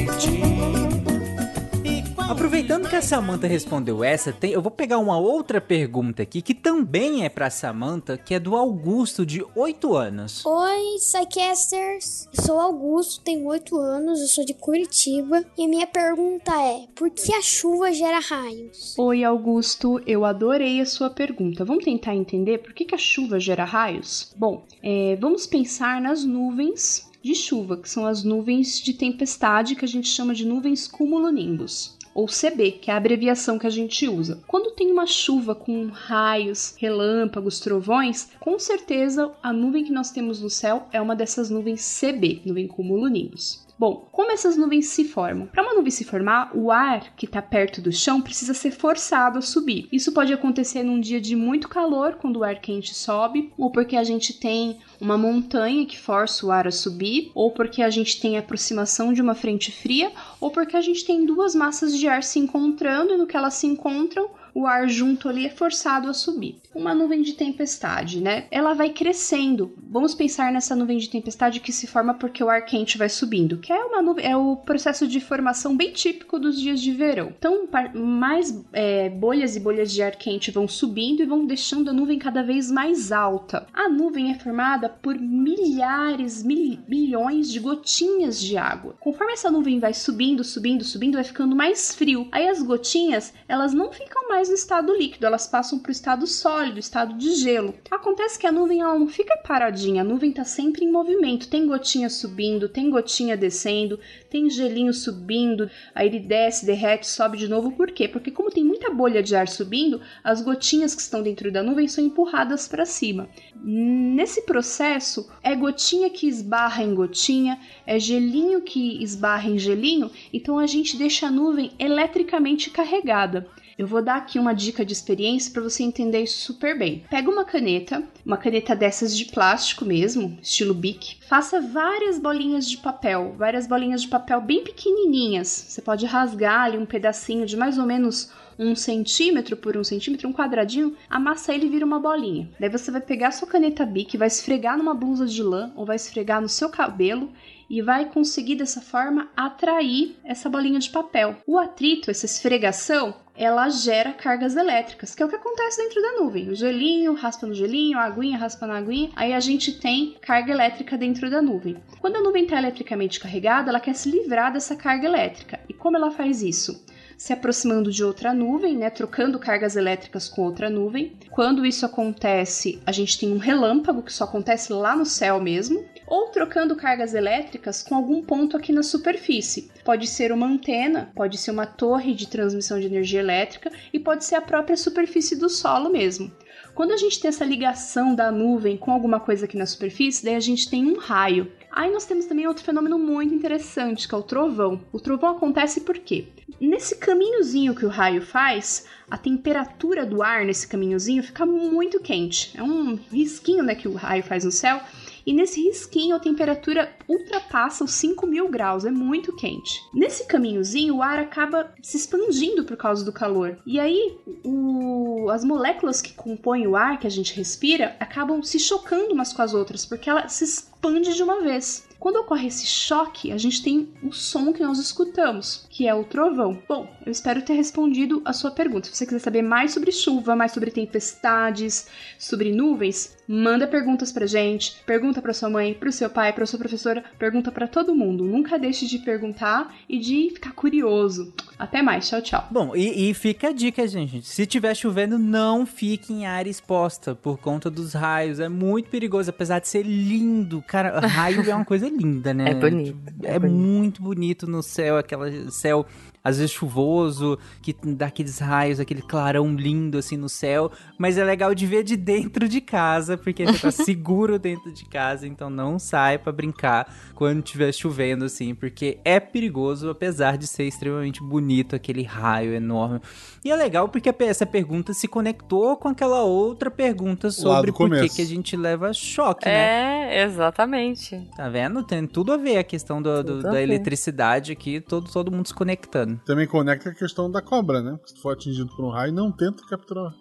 Aproveitando que a Samantha respondeu essa, tem- eu vou pegar uma outra pergunta aqui que também é pra Samantha, que é do Augusto, de 8 anos. Oi, Psycasters. Eu sou Augusto, tenho 8 anos, eu sou de Curitiba. E a minha pergunta é: por que a chuva gera raios? Oi, Augusto, eu adorei a sua pergunta. Vamos tentar entender por que, que a chuva gera raios? Bom, é, vamos pensar nas nuvens de chuva, que são as nuvens de tempestade que a gente chama de nuvens cumulonimbus. Ou CB, que é a abreviação que a gente usa. Quando tem uma chuva com raios, relâmpagos, trovões, com certeza a nuvem que nós temos no céu é uma dessas nuvens CB, nuvem cumulonimbus. Bom, como essas nuvens se formam? Para uma nuvem se formar, o ar que está perto do chão precisa ser forçado a subir. Isso pode acontecer num dia de muito calor, quando o ar quente sobe, ou porque a gente tem uma montanha que força o ar a subir, ou porque a gente tem a aproximação de uma frente fria, ou porque a gente tem duas massas de ar se encontrando e no que elas se encontram, o ar junto ali é forçado a subir. Uma nuvem de tempestade, né? Ela vai crescendo. Vamos pensar nessa nuvem de tempestade que se forma porque o ar quente vai subindo, que é uma nuvem, é o processo de formação bem típico dos dias de verão. Então, mais é, bolhas e bolhas de ar quente vão subindo e vão deixando a nuvem cada vez mais alta. A nuvem é formada por milhares, mil, milhões de gotinhas de água. Conforme essa nuvem vai subindo, subindo, subindo, vai ficando mais frio. Aí as gotinhas, elas não ficam mais no estado líquido, elas passam para o estado sólido, estado de gelo. Acontece que a nuvem ela não fica paradinha, a nuvem está sempre em movimento. Tem gotinha subindo, tem gotinha descendo, tem gelinho subindo, aí ele desce, derrete, sobe de novo. Por quê? Porque como tem muita bolha de ar subindo, as gotinhas que estão dentro da nuvem são empurradas para cima. Nesse processo, é gotinha que esbarra em gotinha, é gelinho que esbarra em gelinho, então a gente deixa a nuvem eletricamente carregada. Eu vou dar aqui uma dica de experiência para você entender isso super bem. Pega uma caneta, uma caneta dessas de plástico mesmo, estilo Bic. Faça várias bolinhas de papel, várias bolinhas de papel bem pequenininhas. Você pode rasgar ali um pedacinho de mais ou menos um centímetro por um centímetro, um quadradinho, amassa ele e vira uma bolinha. Daí você vai pegar sua caneta Bic, vai esfregar numa blusa de lã ou vai esfregar no seu cabelo e vai conseguir dessa forma atrair essa bolinha de papel. O atrito, essa esfregação, ela gera cargas elétricas, que é o que acontece dentro da nuvem. O gelinho raspa no gelinho, a aguinha raspa na aguinha, aí a gente tem carga elétrica dentro da nuvem. Quando a nuvem está eletricamente carregada, ela quer se livrar dessa carga elétrica. E como ela faz isso? Se aproximando de outra nuvem, né, trocando cargas elétricas com outra nuvem. Quando isso acontece, a gente tem um relâmpago que só acontece lá no céu mesmo, ou trocando cargas elétricas com algum ponto aqui na superfície. Pode ser uma antena, pode ser uma torre de transmissão de energia elétrica e pode ser a própria superfície do solo mesmo. Quando a gente tem essa ligação da nuvem com alguma coisa aqui na superfície, daí a gente tem um raio. Aí nós temos também outro fenômeno muito interessante, que é o trovão. O trovão acontece por quê? Nesse caminhozinho que o raio faz, a temperatura do ar nesse caminhozinho fica muito quente. É um risquinho né, que o raio faz no céu. E nesse risquinho a temperatura ultrapassa os 5 mil graus, é muito quente. Nesse caminhozinho o ar acaba se expandindo por causa do calor. E aí o... as moléculas que compõem o ar que a gente respira acabam se chocando umas com as outras, porque ela se expande de uma vez. Quando ocorre esse choque, a gente tem o som que nós escutamos, que é o trovão. Bom, eu espero ter respondido a sua pergunta. Se você quiser saber mais sobre chuva, mais sobre tempestades, sobre nuvens, manda perguntas pra gente, pergunta pra sua mãe, pro seu pai, pra sua professora, pergunta pra todo mundo. Nunca deixe de perguntar e de ficar curioso. Até mais, tchau, tchau. Bom, e, e fica a dica, gente. Se tiver chovendo, não fique em área exposta por conta dos raios. É muito perigoso, apesar de ser lindo. Cara, raio é uma coisa linda, né? É bonito. É, muito bonito no céu, aquele céu às vezes chuvoso, que dá aqueles raios, aquele clarão lindo assim no céu, mas é legal de ver de dentro de casa, porque você tá [laughs] seguro dentro de casa, então não sai para brincar quando estiver chovendo assim, porque é perigoso, apesar de ser extremamente bonito aquele raio enorme. E é legal porque essa pergunta se conectou com aquela outra pergunta sobre por que, que a gente leva choque, né? É, exatamente. Tá vendo? Tem tudo a ver a questão do, do, da eletricidade aqui, todo, todo mundo se conectando. Também conecta a questão da cobra, né? Se tu for atingido por um raio, não tenta capturar.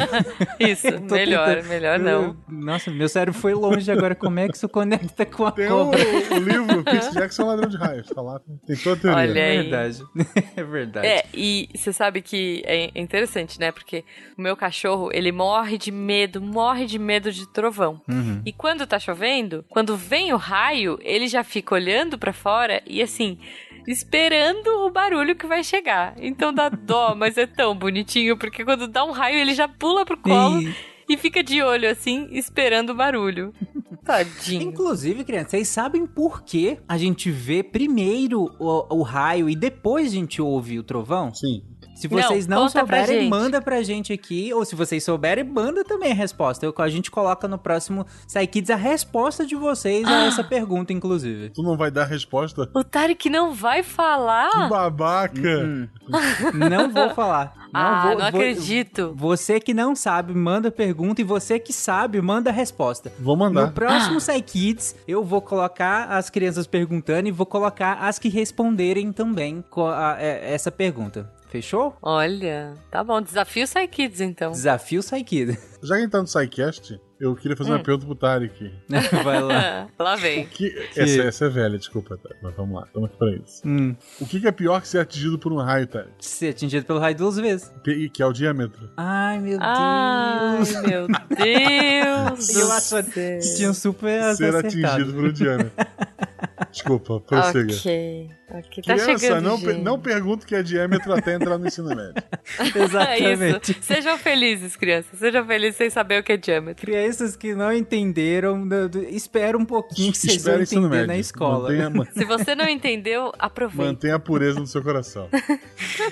[laughs] Isso, [laughs] melhor, tentando- melhor não. Nossa, meu cérebro foi longe agora. Como é que isso conecta com a Tem o, cobra? o livro [laughs] Peter Jackson Ladrão de Raios, tá lá. Tem toda a teoria. Olha É aí. verdade. É verdade. É, e você sabe que é interessante, né? Porque o meu cachorro, ele morre de medo, morre de medo de trovão. Uhum. E quando tá chovendo, quando vem o raio, ele já fica olhando pra fora e assim, esperando o barulho que vai chegar. Então dá dó, [laughs] mas é tão bonitinho, porque quando dá um raio, ele já pula pro colo E- e fica de olho assim, esperando o barulho. [laughs] Tadinho. Inclusive, crianças, vocês sabem por que a gente vê primeiro o, o raio e depois a gente ouve o trovão? Sim. Se Não, vocês não, pra souberem, gente. manda pra gente aqui. Ou se vocês souberem, manda também a resposta. Eu- a gente coloca no próximo Sai Kids a resposta de vocês a essa pergunta, inclusive. Tu não vai dar resposta? O Tarek não vai falar? Que babaca! Hum, não vou falar. [laughs] Não ah, vou, não vou- acredito. Você que não sabe, manda a pergunta. E você que sabe, manda a resposta. Vou mandar. No próximo Sai Kids, eu vou colocar as crianças perguntando e vou colocar as que responderem também com a- é, essa pergunta. Fechou? Olha, tá bom. Desafio Sai Kids, então. Desafio Sai Kid. [laughs] Já que a gente tá no SciCast, eu queria fazer uma Hum. pergunta pro Tarek. [laughs] Vai lá. [laughs] Lá vem. Que... Essa, essa é velha, desculpa, Tarek, mas vamos lá, estamos aqui pra isso. Hum, O que, que é pior que ser atingido por um raio, Tarek? ser atingido pelo raio duas vezes. P- Que é o diâmetro. Ai, meu Ai, Deus. meu Deus Eu acho que tinha super ser acertado. atingido por um diâmetro. Desculpa, prossiga. Ok. Ok. Tá Criança, chegando, não, per- gente. não pergunta o que é diâmetro até entrar no ensino médio. [laughs] É Exatamente. isso. Sejam felizes, crianças. Sejam felizes sem saber o que é diâmetro. Crianças que não entenderam, espera um pouquinho que vocês Espera vão ensino entender médio. na escola. Mantenha, ma- Se você não entendeu, aproveita. mantenha a pureza no seu coração. [laughs]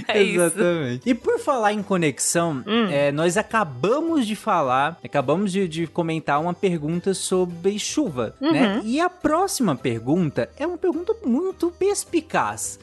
É isso. Hum. Exatamente. E por falar em conexão, é, nós acabamos de falar, acabamos de, de comentar uma pergunta sobre chuva, Uhum. né? E a próxima pergunta é uma pergunta muito perspicaz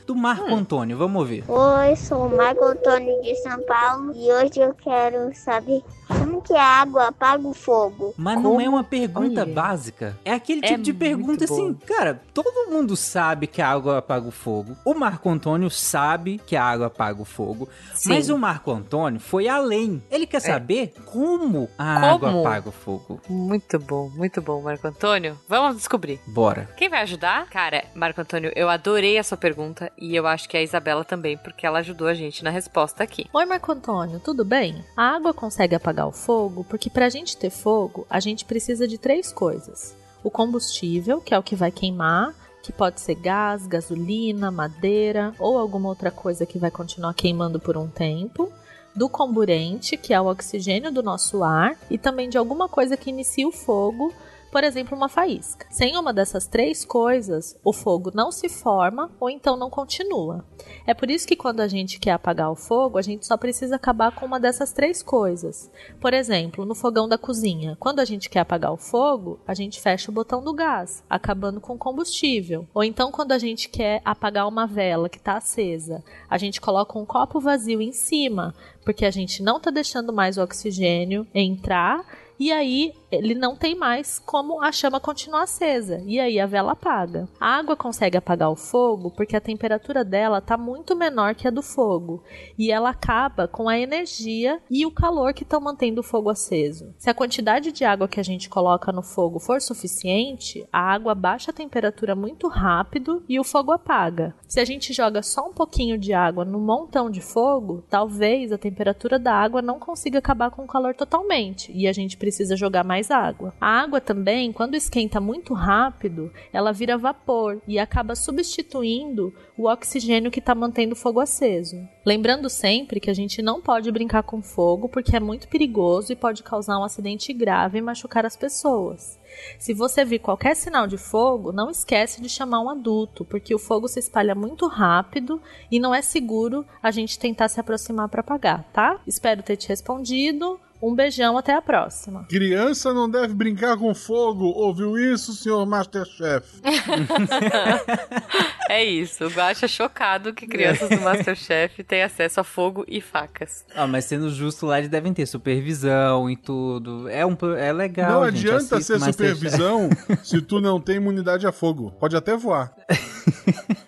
do Marco Hum. Antônio. Vamos ouvir. Oi, sou o Marco Antônio de São Paulo e hoje eu quero saber como que a água apaga o fogo. Mas não Como? é uma pergunta Olha. básica. É aquele É tipo de muito pergunta assim, boa. cara, todo mundo sabe que a água apaga o fogo. O Marco Antônio sabe que a água apaga o fogo. Sim. Mas o Marco Antônio foi além. Ele quer saber como a Como? água apaga o fogo. Muito bom, muito bom, Marco Antônio. Vamos descobrir. Bora. Quem vai ajudar? Cara, Marco Antônio, eu adorei a sua pergunta e eu acho que a Isabela também, porque ela ajudou a gente na resposta aqui. Oi, Marco Antônio, tudo bem? A água consegue apagar o fogo porque para a gente ter fogo, a gente precisa de três coisas: o combustível, que é o que vai queimar, que pode ser gás, gasolina, madeira ou alguma outra coisa que vai continuar queimando por um tempo. Do comburente, que é o oxigênio do nosso ar, e também de alguma coisa que inicia o fogo, por exemplo, uma faísca. Sem uma dessas três coisas, o fogo não se forma ou então não continua. É por isso que quando a gente quer apagar o fogo, a gente só precisa acabar com uma dessas três coisas. Por exemplo, no fogão da cozinha, quando a gente quer apagar o fogo, a gente fecha o botão do gás, acabando com o combustível. Ou então, quando a gente quer apagar uma vela que está acesa, a gente coloca um copo vazio em cima, porque a gente não está deixando mais o oxigênio entrar e aí ele não tem mais como a chama continuar acesa. E aí a vela apaga. A água consegue apagar o fogo porque a temperatura dela está muito menor que a do fogo. E ela acaba com a energia e o calor que estão mantendo o fogo aceso. Se a quantidade de água que a gente coloca no fogo for suficiente, a água baixa a temperatura muito rápido e o fogo apaga. Se a gente joga só um pouquinho de água no montão de fogo, talvez a temperatura da água não consiga acabar com o calor totalmente e a gente precisa jogar mais água. A água também, quando esquenta muito rápido, ela vira vapor e acaba substituindo o oxigênio que está mantendo o fogo aceso. Lembrando sempre que a gente não pode brincar com fogo porque é muito perigoso e pode causar um acidente grave e machucar as pessoas. Se você vir qualquer sinal de fogo, não esquece de chamar um adulto, porque o fogo se espalha muito rápido e não é seguro a gente tentar se aproximar para apagar, tá? Espero ter te respondido. Um beijão, até a próxima. Criança não deve brincar com fogo. Ouviu isso, senhor Masterchef? [laughs] É isso, o Guaxa é chocado que crianças do Masterchef têm acesso a fogo e facas. Ah, mas sendo justo lá, eles devem ter supervisão e tudo. É, um, é legal, não gente, adianta ser Masterchef. supervisão se tu não tem imunidade a fogo. Pode até voar. [laughs]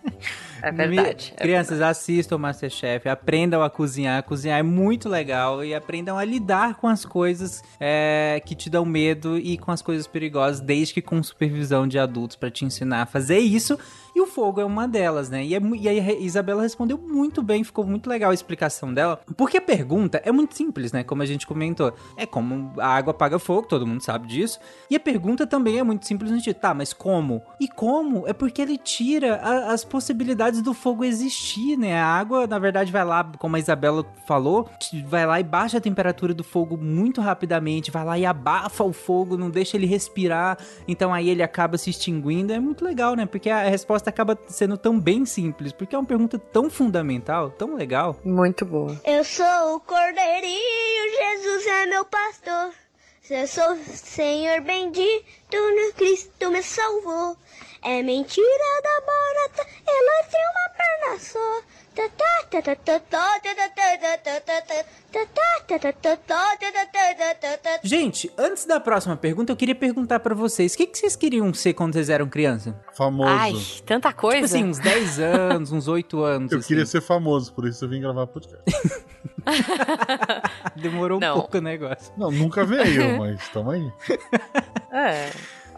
É verdade. é Crianças, assistam o Masterchef, aprendam a cozinhar. Cozinhar é muito legal e aprendam a lidar com as coisas é, que te dão medo e com as coisas perigosas, desde que com supervisão de adultos pra te ensinar a fazer isso. O fogo é uma delas, né? E, é e aí a Isabela respondeu muito bem, ficou muito legal a explicação dela. Porque a pergunta é muito simples, né? Como a gente comentou. É como a água apaga fogo, todo mundo sabe disso. E a pergunta também é muito simples no sentido, tá, mas como? E como? É porque ele tira a- as possibilidades do fogo existir, né? A água, na verdade, vai lá, como a Isabela falou, vai lá e baixa a temperatura do fogo muito rapidamente, vai lá e abafa o fogo, não deixa ele respirar, então aí ele acaba se extinguindo. É muito legal, né? Porque a resposta acaba sendo tão bem simples, porque é uma pergunta tão fundamental, tão legal. Muito boa. Eu sou o cordeirinho, Jesus é meu pastor. Eu sou o Senhor bendito, no Cristo me salvou. É mentira da barata, ela tem uma perna só. Gente, antes da próxima pergunta, eu queria perguntar para vocês: o que, que, vocês queriam ser quando vocês eram criança? Famoso. Ai, tanta coisa. Tipo assim, uns 10 anos, uns 8 anos. Eu assim. queria ser famoso, por isso eu vim gravar podcast. Demorou Não. um pouco o negócio. Não, nunca veio, mas tamo aí. É.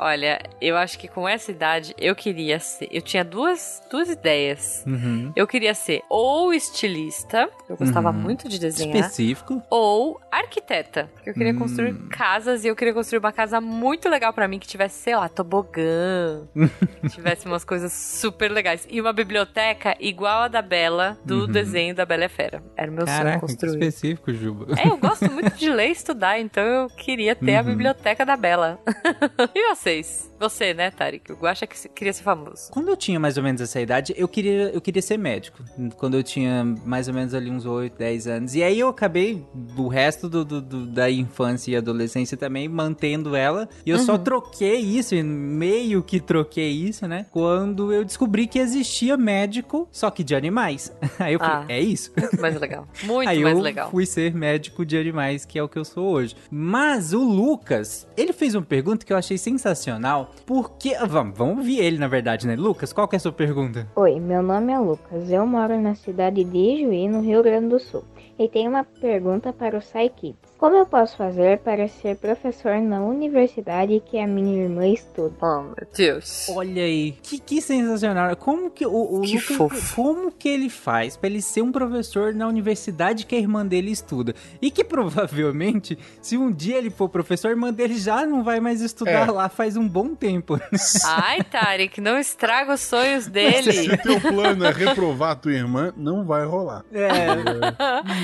Olha, eu acho que com essa idade eu queria ser. Eu tinha duas, duas ideias. Uhum. Eu queria ser ou estilista, eu gostava Uhum. muito de desenhar, Específico. ou arquiteta, porque eu queria construir Hum. casas e eu queria construir uma casa muito legal pra mim que tivesse, sei lá, tobogã, [laughs] que tivesse umas coisas super legais e uma biblioteca igual a da Bela do Uhum. desenho da Bela e Fera. Era o meu sonho Caraca, que construir. específico, Juba. É, eu gosto muito de ler e estudar, então eu queria ter a Uhum. biblioteca da Bela. [laughs] e vocês? Você, né, Tarek? Eu acho que queria ser famoso. Quando eu tinha mais ou menos essa idade, eu queria, eu queria ser médico. Quando eu tinha mais ou menos ali uns 8, 10 anos. E aí eu acabei, o resto do, do- do- da infância e adolescência também, mantendo ela. E eu só Uhum. troquei isso, meio que troquei isso, né? Quando eu descobri que existia médico, só que de animais. [laughs] Aí eu falei, Ah. é isso? Muito mais legal. [laughs] Muito Aí mais eu legal. fui ser médico de animais, que é o que eu sou hoje. Mas o Lucas, ele fez uma pergunta que eu achei sensacional, porque... Vamos, vamos ouvir ele, na verdade, né? Lucas, qual que é a sua pergunta? Oi, meu nome é Lucas. Eu moro na cidade de Juí, no Rio Grande do Sul. E tenho uma pergunta para o Sai Kids. Como eu posso fazer para ser professor na universidade que a minha irmã estuda? Oh, meu Deus. Olha aí, que, que sensacional. Como que o, o Que Lucas, fofo. como que ele faz pra ele ser um professor na universidade que a irmã dele estuda? E que [laughs] provavelmente, se um dia ele for professor, a irmã dele já não vai mais estudar É. lá faz um bom tempo. [laughs] Ai, Tarek, não estraga os sonhos Se dele. o teu plano é reprovar a tua irmã, não vai rolar. É,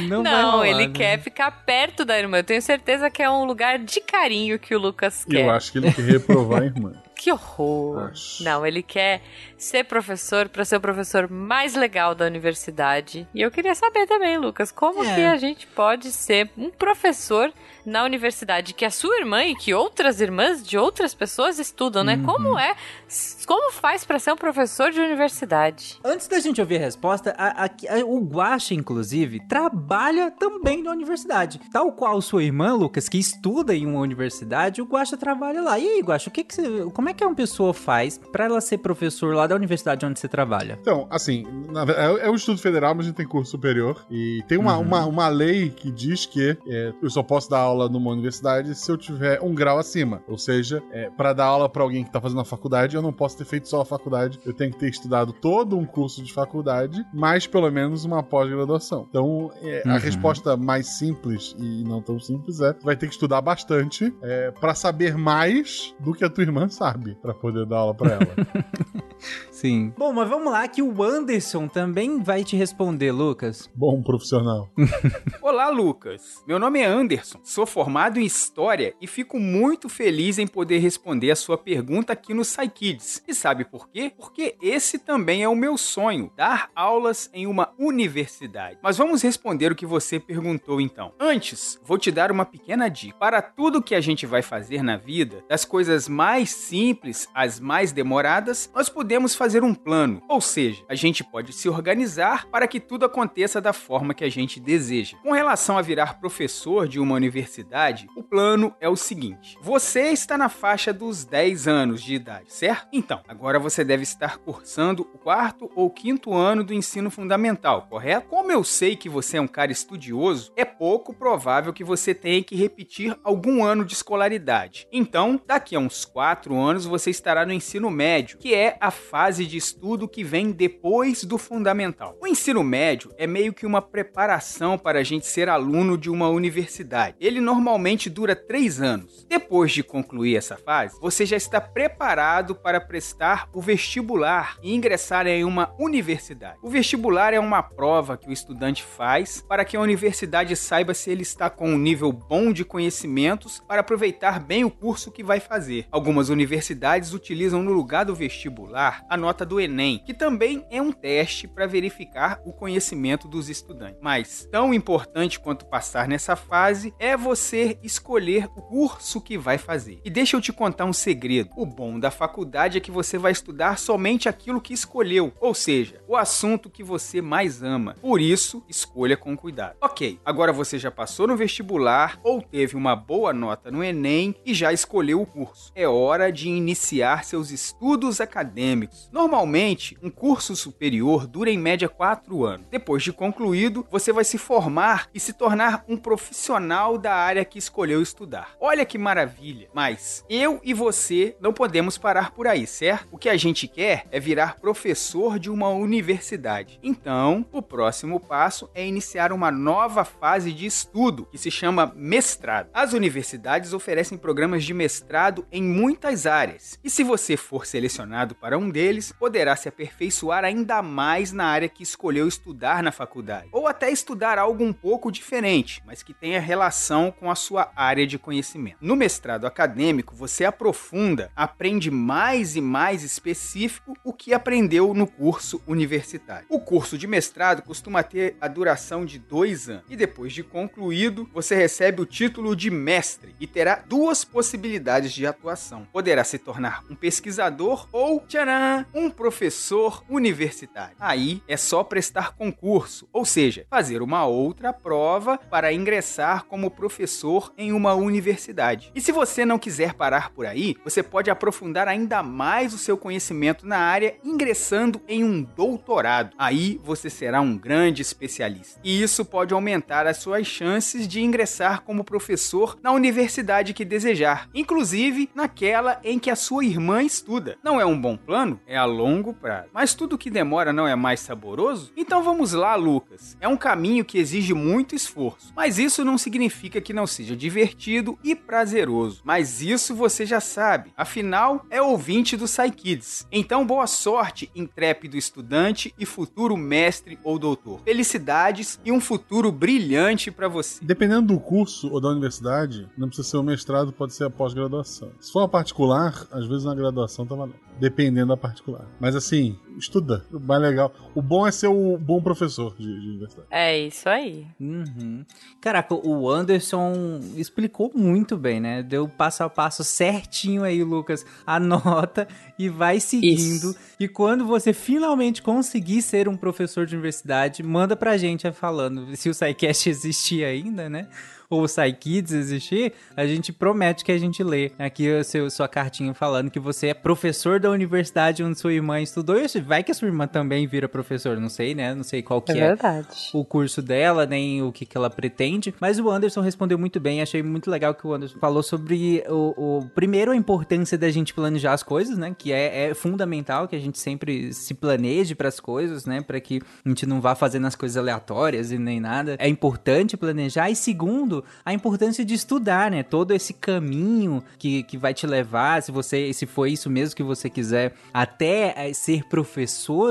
não, vai Não, rolar, ele né? quer ficar perto da irmã. Eu tenho certeza que é um lugar de carinho que o Lucas quer. Eu acho que ele quer reprovar a irmã. [laughs] Que horror. Acho. Não, ele quer ser professor pra ser o professor mais legal da universidade. E eu queria saber também, Lucas, como É. que a gente pode ser um professor na universidade que a sua irmã e que outras irmãs de outras pessoas estudam, né? Uhum. Como é? Como faz pra ser um professor de universidade? Antes da gente ouvir a resposta, a- a- a- o Guaxa, inclusive, trabalha também na universidade. Tal qual sua irmã, Lucas, que estuda em uma universidade, o Guaxa trabalha lá. E aí, Guaxa, o que que você, como é que uma pessoa faz pra ela ser professor lá da universidade onde você trabalha? Então, assim, na é é um estudo federal, mas a gente tem curso superior. E tem uma, Uhum. uma, uma lei que diz que é, eu só posso dar aula numa universidade se eu tiver um grau acima. Ou seja, é, para dar aula pra alguém que tá fazendo a faculdade, eu não posso ter feito só a faculdade. Eu tenho que ter estudado todo um curso de faculdade, mais pelo menos uma pós-graduação. Então, é, a Uhum. resposta mais simples e não tão simples é: vai ter que estudar bastante é, para saber mais do que a tua irmã sabe, pra poder dar aula pra ela. [laughs] Sim. Bom, mas vamos lá que o Anderson também vai te responder, Lucas. Bom profissional. [laughs] Olá, Lucas. Meu nome é Anderson, sou formado em História e fico muito feliz em poder responder a sua pergunta aqui no SciKids. E sabe por quê? Porque esse também é o meu sonho, dar aulas em uma universidade. Mas vamos responder o que você perguntou então. Antes, vou te dar uma pequena dica. Para tudo que a gente vai fazer na vida, das coisas mais simples às mais demoradas, nós podemos fazer um plano. Ou seja, a gente pode se organizar para que tudo aconteça da forma que a gente deseja. Com relação a virar professor de uma universidade, o plano é o seguinte: você está na faixa dos 10 anos de idade, certo? Então, agora você deve estar cursando o quarto ou quinto ano do ensino fundamental, correto? Como eu sei que você é um cara estudioso, é pouco provável que você tenha que repetir algum ano de escolaridade. Então, daqui a uns 4 anos você estará no ensino médio, que é a fase de estudo que vem depois do fundamental. O ensino médio é meio que uma preparação para a gente ser aluno de uma universidade. Ele normalmente dura 3 anos. Depois de concluir essa fase, você já está preparado para prestar o vestibular e ingressar em uma universidade. O vestibular é uma prova que o estudante faz para que a universidade saiba se ele está com um nível bom de conhecimentos para aproveitar bem o curso que vai fazer. Algumas universidades utilizam no lugar do vestibular a nota do Enem, que também é um teste para verificar o conhecimento dos estudantes. Mas tão importante quanto passar nessa fase é você escolher o curso que vai fazer. E deixa eu te contar um segredo. O bom da faculdade é que você vai estudar somente aquilo que escolheu, ou seja, o assunto que você mais ama. Por isso, escolha com cuidado. Ok, agora você já passou no vestibular ou teve uma boa nota no Enem e já escolheu o curso. É hora de iniciar seus estudos acadêmicos. Normalmente, um curso superior dura em média 4 anos. Depois de concluído, você vai se formar e se tornar um profissional da área que escolheu estudar. Olha que maravilha! Mas eu e você não podemos parar por aí, certo? O que a gente quer é virar professor de uma universidade. Então, o próximo passo é iniciar uma nova fase de estudo que se chama mestrado. As universidades oferecem programas de mestrado em muitas áreas. E se você for selecionado para um deles, poderá se aperfeiçoar ainda mais na área que escolheu estudar na faculdade, ou até estudar algo um pouco diferente, mas que tenha relação com a sua área de conhecimento. No mestrado acadêmico, você aprofunda, aprende mais e mais específico o que aprendeu no curso universitário. O curso de mestrado costuma ter a duração de dois anos, e depois de concluído, você recebe o título de mestre e terá duas possibilidades de atuação. Poderá se tornar um pesquisador ou, tcharam, um professor universitário. Aí é só prestar concurso, ou seja, fazer uma outra prova para ingressar como professor em uma universidade. E se você não quiser parar por aí, você pode aprofundar ainda mais o seu conhecimento na área ingressando em um doutorado. Aí você será um grande especialista. E isso pode aumentar as suas chances de ingressar como professor na universidade que desejar, inclusive naquela em que a sua irmã estuda. Não é um bom plano? É a longo prazo. Mas tudo que demora não é mais saboroso? Então vamos lá, Lucas. É um caminho que exige muito esforço, mas isso não significa que não seja divertido e prazeroso. Mas isso você já sabe. Afinal, é ouvinte do Kids. Então boa sorte, intrépido estudante e futuro mestre ou doutor. Felicidades e um futuro brilhante para você. Dependendo do curso ou da universidade, não precisa ser o mestrado, pode ser a pós-graduação. Se for a particular, às vezes na graduação tá valendo. Dependendo da particular. Mas assim, estuda. O mais legal. O bom é ser o bom professor de, de universidade. É isso aí. Uhum. Caraca, o Anderson explicou muito bem, né? Deu passo a passo certinho aí, Lucas. Anota e vai seguindo. Isso. E quando você finalmente conseguir ser um professor de universidade, manda pra gente falando. Se o SciCast existir ainda, né? ou o Kids existir, a gente promete que a gente lê aqui a seu, sua cartinha falando que você é professor da universidade onde sua irmã estudou. E vai que a sua irmã também vira professor, não sei, né? Não sei qual que É é, o curso dela, nem o que, que ela pretende. Mas o Anderson respondeu muito bem. Achei muito legal que o Anderson falou sobre o, o- primeiro a importância da gente planejar as coisas, né? Que é, é fundamental que a gente sempre se planeje para as coisas, né? Para que a gente não vá fazendo as coisas aleatórias e nem nada. É importante planejar. E segundo, a importância de estudar, né? Todo esse caminho que, que vai te levar, se você, se for isso mesmo que você quiser, até eh, ser professor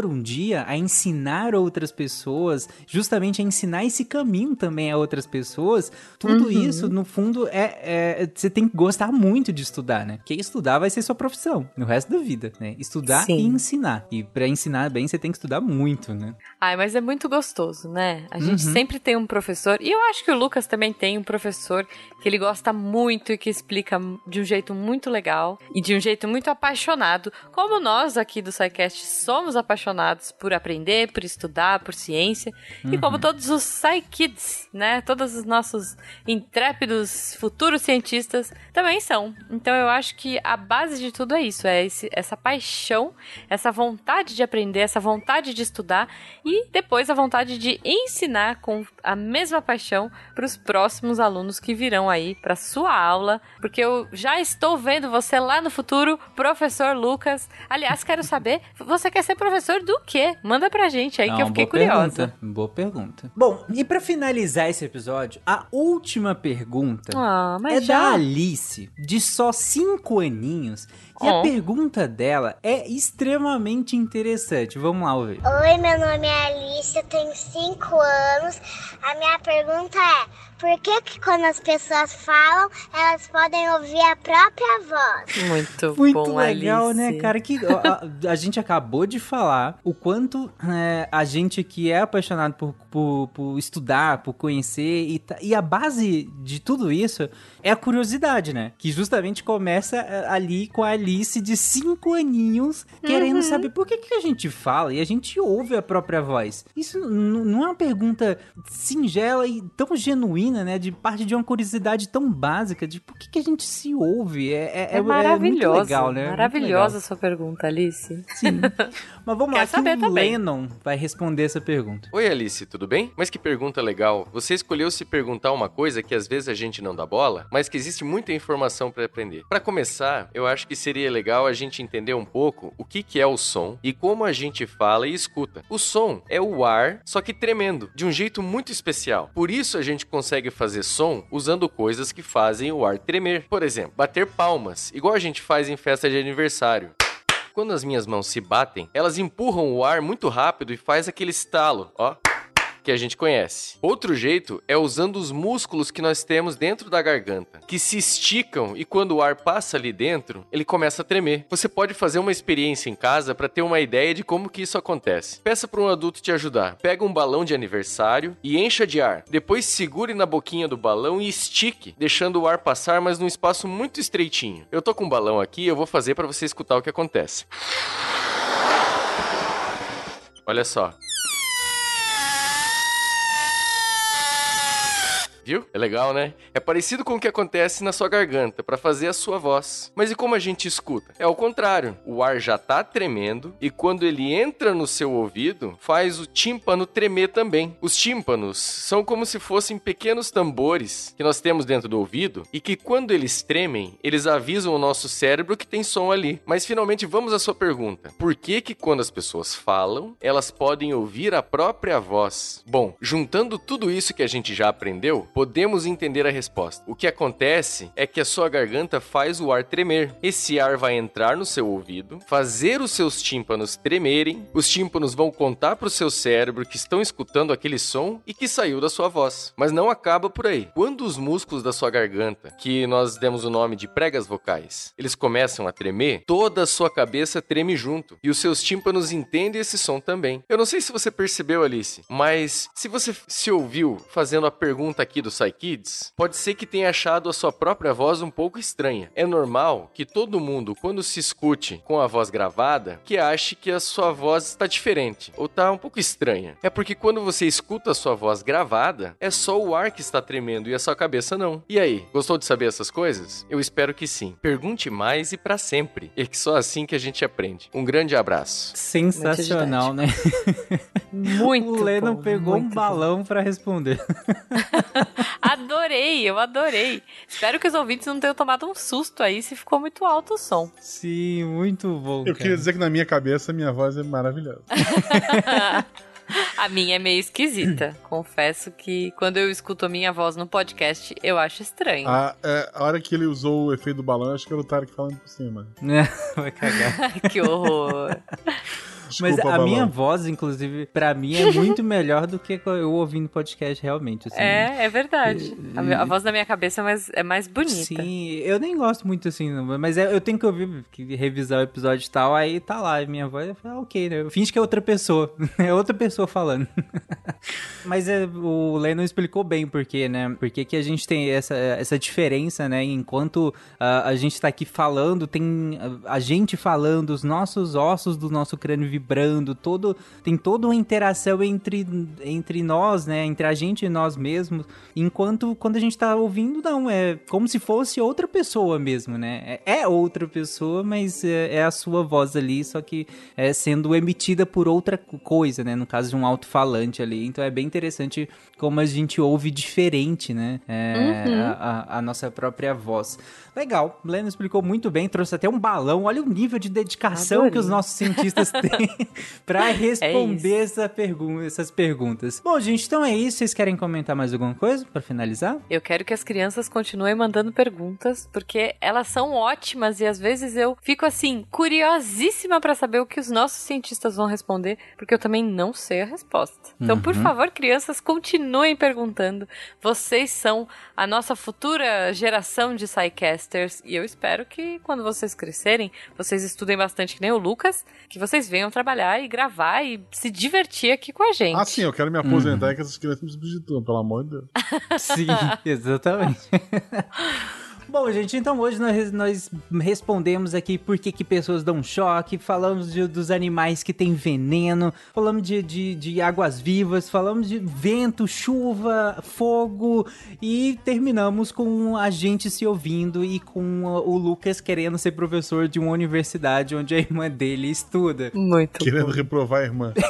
um dia, a ensinar outras pessoas, justamente a ensinar esse caminho também a outras pessoas. Tudo Uhum. isso, no fundo, é, é- você tem que gostar muito de estudar, né? Porque estudar vai ser sua profissão no resto da vida, né? Estudar Sim. e ensinar. E pra ensinar bem, você tem que estudar muito, né? Ai, mas é muito gostoso, né? A gente Uhum. sempre tem um professor, e eu acho que o Lucas também tem um professor que ele gosta muito e que explica de um jeito muito legal e de um jeito muito apaixonado. Como nós aqui do SciCast somos apaixonados por aprender, por estudar, por ciência, e Uhum. como todos os SciKids, né? Todos os nossos intrépidos futuros cientistas também são. Então eu acho que a base de tudo é isso, é esse- essa paixão, essa vontade de aprender, essa vontade de estudar e depois a vontade de ensinar com a mesma paixão para os próximos alunos que virão aí para sua aula, porque eu já estou vendo você lá no futuro, professor Lucas. Aliás, quero saber, você quer ser professor do quê? Manda pra gente aí É que eu fiquei boa curiosa. Pergunta, boa pergunta. Bom, e pra finalizar esse episódio, a última pergunta Ah, mas é já? da Alice, de só cinco aninhos. E Ó. a pergunta dela é extremamente interessante. Vamos lá ouvir. Oi, meu nome é Alice, eu tenho 5 anos. A minha pergunta é: por que, que quando as pessoas falam, elas podem ouvir a própria voz? Muito, Muito bom, legal, Alice. né, cara? Que a, a gente acabou de falar o quanto é, a gente que é apaixonado por, por, por estudar, por conhecer e, e a base de tudo isso é a curiosidade, né? Que justamente começa é, ali com a Alice de cinco aninhos querendo Uhum. saber por que, que a gente fala e a gente ouve a própria voz. Isso não é uma pergunta singela e tão genuína, né? De parte de uma curiosidade tão básica de por que, que a gente se ouve. É, é, É, é maravilhosa. muito legal, né? Muito Maravilhosa a sua pergunta, Alice. Sim. [laughs] Mas vamos Quero lá, saber que o também. Lennon vai responder essa pergunta. Oi, Alice, tudo bem? Mas que pergunta legal. Você escolheu se perguntar uma coisa que às vezes a gente não dá bola, mas que existe muita informação para aprender. Para começar, eu acho que seria legal a gente entender um pouco o que, que é o som e como a gente fala e escuta. O som é o ar, só que tremendo, de um jeito muito especial. Por isso a gente consegue fazer som usando coisas que fazem o ar tremer. Por exemplo, bater palmas, igual a gente faz em festa de aniversário. Quando as minhas mãos se batem, elas empurram o ar muito rápido e faz aquele estalo, ó, que a gente conhece. Outro jeito é usando os músculos que nós temos dentro da garganta, que se esticam e quando o ar passa ali dentro, ele começa a tremer. Você pode fazer uma experiência em casa para ter uma ideia de como que isso acontece. Peça para um adulto te ajudar. Pega um balão de aniversário e encha de ar. Depois segure na boquinha do balão e estique, deixando o ar passar, mas num espaço muito estreitinho. Eu tô com um balão aqui, eu vou fazer para você escutar o que acontece. Olha só. Viu? É legal, né? É parecido com o que acontece na sua garganta para fazer a sua voz. Mas e como a gente escuta? É o contrário. O ar já tá tremendo e quando ele entra no seu ouvido, faz o tímpano tremer também. Os tímpanos são como se fossem pequenos tambores que nós temos dentro do ouvido e que quando eles tremem, eles avisam o nosso cérebro que tem som ali. Mas finalmente vamos à sua pergunta. Por que que quando as pessoas falam, elas podem ouvir a própria voz? Bom, juntando tudo isso que a gente já aprendeu, podemos entender a resposta. O que acontece é que a sua garganta faz o ar tremer. Esse ar vai entrar no seu ouvido, fazer os seus tímpanos tremerem, os tímpanos vão contar para o seu cérebro que estão escutando aquele som e que saiu da sua voz. Mas não acaba por aí. Quando os músculos da sua garganta, que nós demos o nome de pregas vocais, eles começam a tremer, toda a sua cabeça treme junto e os seus tímpanos entendem esse som também. Eu não sei se você percebeu, Alice, mas se você se ouviu fazendo a pergunta aqui do SciKids, pode ser que tenha achado a sua própria voz um pouco estranha. É normal que todo mundo, quando se escute com a voz gravada, que ache que a sua voz está diferente ou está um pouco estranha. É porque quando você escuta a sua voz gravada, é só o ar que está tremendo e a sua cabeça não. E aí, gostou de saber essas coisas? Eu espero que sim. Pergunte mais e para sempre. É que só assim que a gente aprende. Um grande abraço. Sensacional, né? Muito O Lennon bom, pegou um balão pra responder. [laughs] [laughs] Adorei, eu adorei. Espero que os ouvintes não tenham tomado um susto aí se ficou muito alto o som. Sim, muito bom. Eu queria dizer que na minha cabeça minha voz é maravilhosa. [laughs] A minha é meio esquisita. [laughs] Confesso que quando eu escuto a minha voz no podcast, eu acho estranho. A, é, a hora que ele usou o efeito do balão, eu acho que era o Tarek falando por cima. Vai cagar. que horror. Mas Desculpa, a minha Balão. voz, inclusive, pra mim é muito melhor do que eu ouvindo podcast realmente. Assim. É, é verdade. A, a voz da minha cabeça é mais, é mais bonita. Sim, eu nem gosto muito assim, mas é- eu tenho que ouvir, que revisar o episódio e tal, aí tá lá, a minha voz, eu falo, ah, ok, né? Eu finge que é outra pessoa, [laughs] é outra pessoa falando. [laughs] mas é, o Lennon explicou bem por quê, né? Por que que a gente tem essa, essa diferença, né? Enquanto ah, a gente tá aqui falando, tem ah, a gente falando, os nossos ossos do nosso crânio vibrando, todo, tem toda uma interação entre, entre nós, né? Entre a gente e nós mesmos, enquanto quando a gente tá ouvindo, não, é como se fosse outra pessoa mesmo, né? É, é outra pessoa, mas é, é a sua voz ali, só que é sendo emitida por outra coisa, né? No caso de um alto-falante ali. Então é bem interessante como a gente ouve diferente, né? É, Uhum. a, a- a nossa própria voz. Legal, o Leno explicou muito bem, trouxe até um balão. Olha o nível de dedicação Adorei. que os nossos cientistas [laughs] têm para responder essa pergun essas perguntas. Bom, gente, então é isso. Vocês querem comentar mais alguma coisa para finalizar? Eu quero que as crianças continuem mandando perguntas, porque elas são ótimas e às vezes eu fico assim, curiosíssima pra saber o que os nossos cientistas vão responder, porque eu também não sei a resposta. Então, por Uhum. favor, crianças, continuem perguntando. Vocês são a nossa futura geração de SciCasters e eu espero que quando vocês crescerem, vocês estudem bastante, que nem o Lucas, que vocês venham trabalhar e gravar e se divertir aqui com a gente. Ah, sim, eu quero me aposentar e que essas crianças me substituam, pelo amor de Deus. [laughs] Sim, exatamente. [laughs] Bom, gente, então hoje nós, nós respondemos aqui por que, que pessoas dão choque, falamos de- dos animais que têm veneno, falamos de, de, de águas vivas, falamos de vento, chuva, fogo e terminamos com a gente se ouvindo e com o Lucas querendo ser professor de uma universidade onde a irmã dele estuda. Muito Querendo reprovar a irmã. [laughs]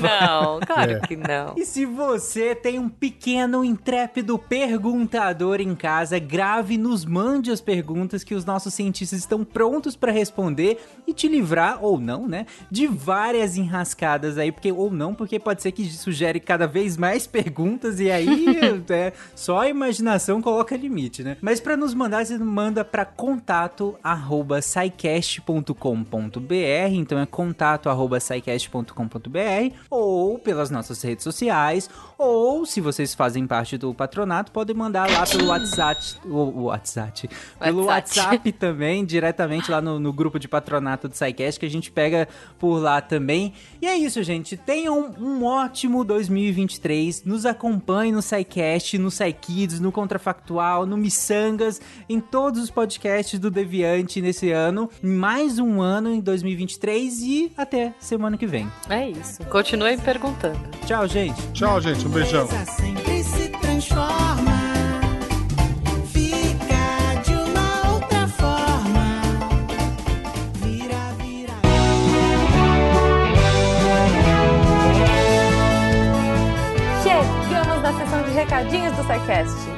Não, claro É. que não. E se você tem um pequeno intrépido perguntador em casa, grave e nos mande as perguntas que os nossos cientistas estão prontos para responder e te livrar, ou não, né, de várias enrascadas aí, porque ou não, porque pode ser que isso gere cada vez mais [laughs] perguntas e aí [laughs] é, só a imaginação coloca limite, né? Mas para nos mandar, você manda para contato arroba scicast.com.br, então é contato arroba scicast.com.br ou pelas nossas redes sociais, ou se vocês fazem parte do patronato, podem mandar lá pelo WhatsApp, o, o WhatsApp, [laughs] pelo WhatsApp. WhatsApp também, diretamente lá no, no grupo de patronato do SciCast, que a gente pega por lá também. E é isso, gente. Tenham um ótimo 2023. Nos acompanhe no SciCast, no SciKids, no Contrafactual, no Missangas, em todos os podcasts do Deviante nesse ano. Mais um ano em 2023 e até semana que vem. É isso. Continuem perguntando. Tchau, gente. Tchau, gente. Um beijão. Recadinhos do SciCast.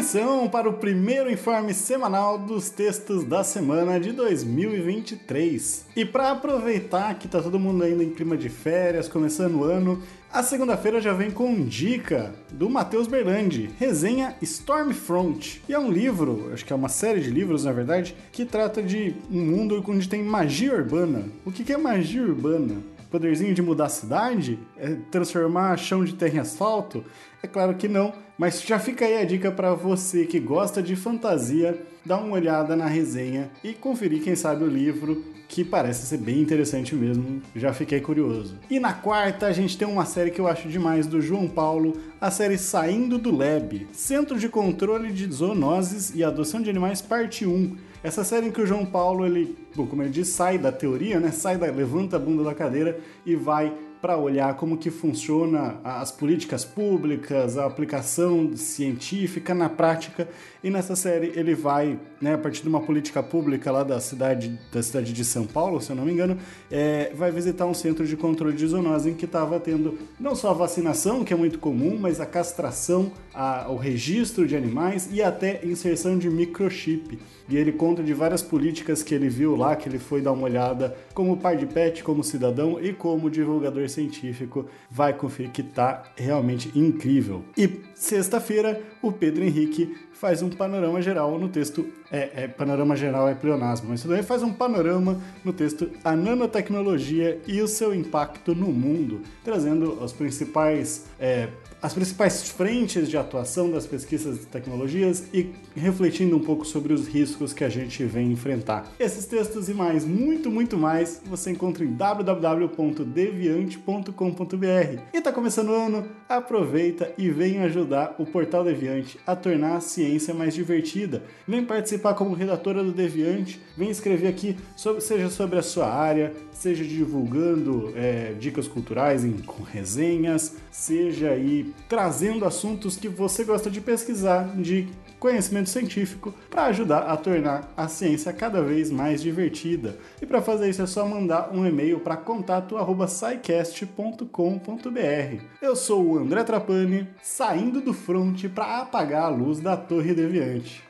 Atenção para o primeiro informe semanal dos textos da semana de 2023. E para aproveitar que tá todo mundo ainda em clima de férias, começando o ano, a segunda-feira já vem com dica do Matheus Berlandi, resenha Stormfront. E é um livro, acho que é uma série de livros, na verdade, que trata de um mundo onde tem magia urbana. O que é magia urbana? Poderzinho de mudar a cidade? É transformar chão de terra em asfalto? É claro que não, mas já fica aí a dica para você que gosta de fantasia, dar uma olhada na resenha e conferir, quem sabe, o livro, que parece ser bem interessante mesmo. Já fiquei curioso. E na quarta, a gente tem uma série que eu acho demais do João Paulo, a série Saindo do Lab Centro de Controle de Zoonoses e Adoção de Animais, parte 1. Essa série em que o João Paulo, ele, bom, como ele diz, sai da teoria, né? Sai da, levanta a bunda da cadeira e vai para olhar como que funciona as políticas públicas, a aplicação científica na prática. E nessa série ele vai, né, a partir de uma política pública lá da cidade, da cidade de São Paulo, se eu não me engano, é, vai visitar um centro de controle de zoonose em que estava tendo não só a vacinação, que é muito comum, mas a castração, a, o registro de animais e até inserção de microchip. E ele conta de várias políticas que ele viu lá, que ele foi dar uma olhada como pai de pet, como cidadão e como divulgador científico. Vai conferir que tá realmente incrível. E sexta-feira, o Pedro Henrique faz um panorama geral no texto. É, é panorama geral é pleonasmo, mas tudo bem, faz um panorama no texto A Nanotecnologia e o seu impacto no mundo, trazendo os principais. É, as principais frentes de atuação das pesquisas de tecnologias e refletindo um pouco sobre os riscos que a gente vem enfrentar. Esses textos e mais, muito, muito mais, você encontra em www.deviante.com.br. E tá começando o ano, aproveita e vem ajudar o Portal Deviante a tornar a ciência mais divertida. Vem participar como redatora do Deviante, vem escrever aqui, sobre, seja sobre a sua área, seja divulgando é, dicas culturais em, com resenhas, seja aí trazendo assuntos que você gosta de pesquisar, de conhecimento científico, para ajudar a tornar a ciência cada vez mais divertida. E para fazer isso é só mandar um e-mail para contato@scicast.com.br. Eu sou o André Trapani, saindo do fronte para apagar a luz da Torre Deviante.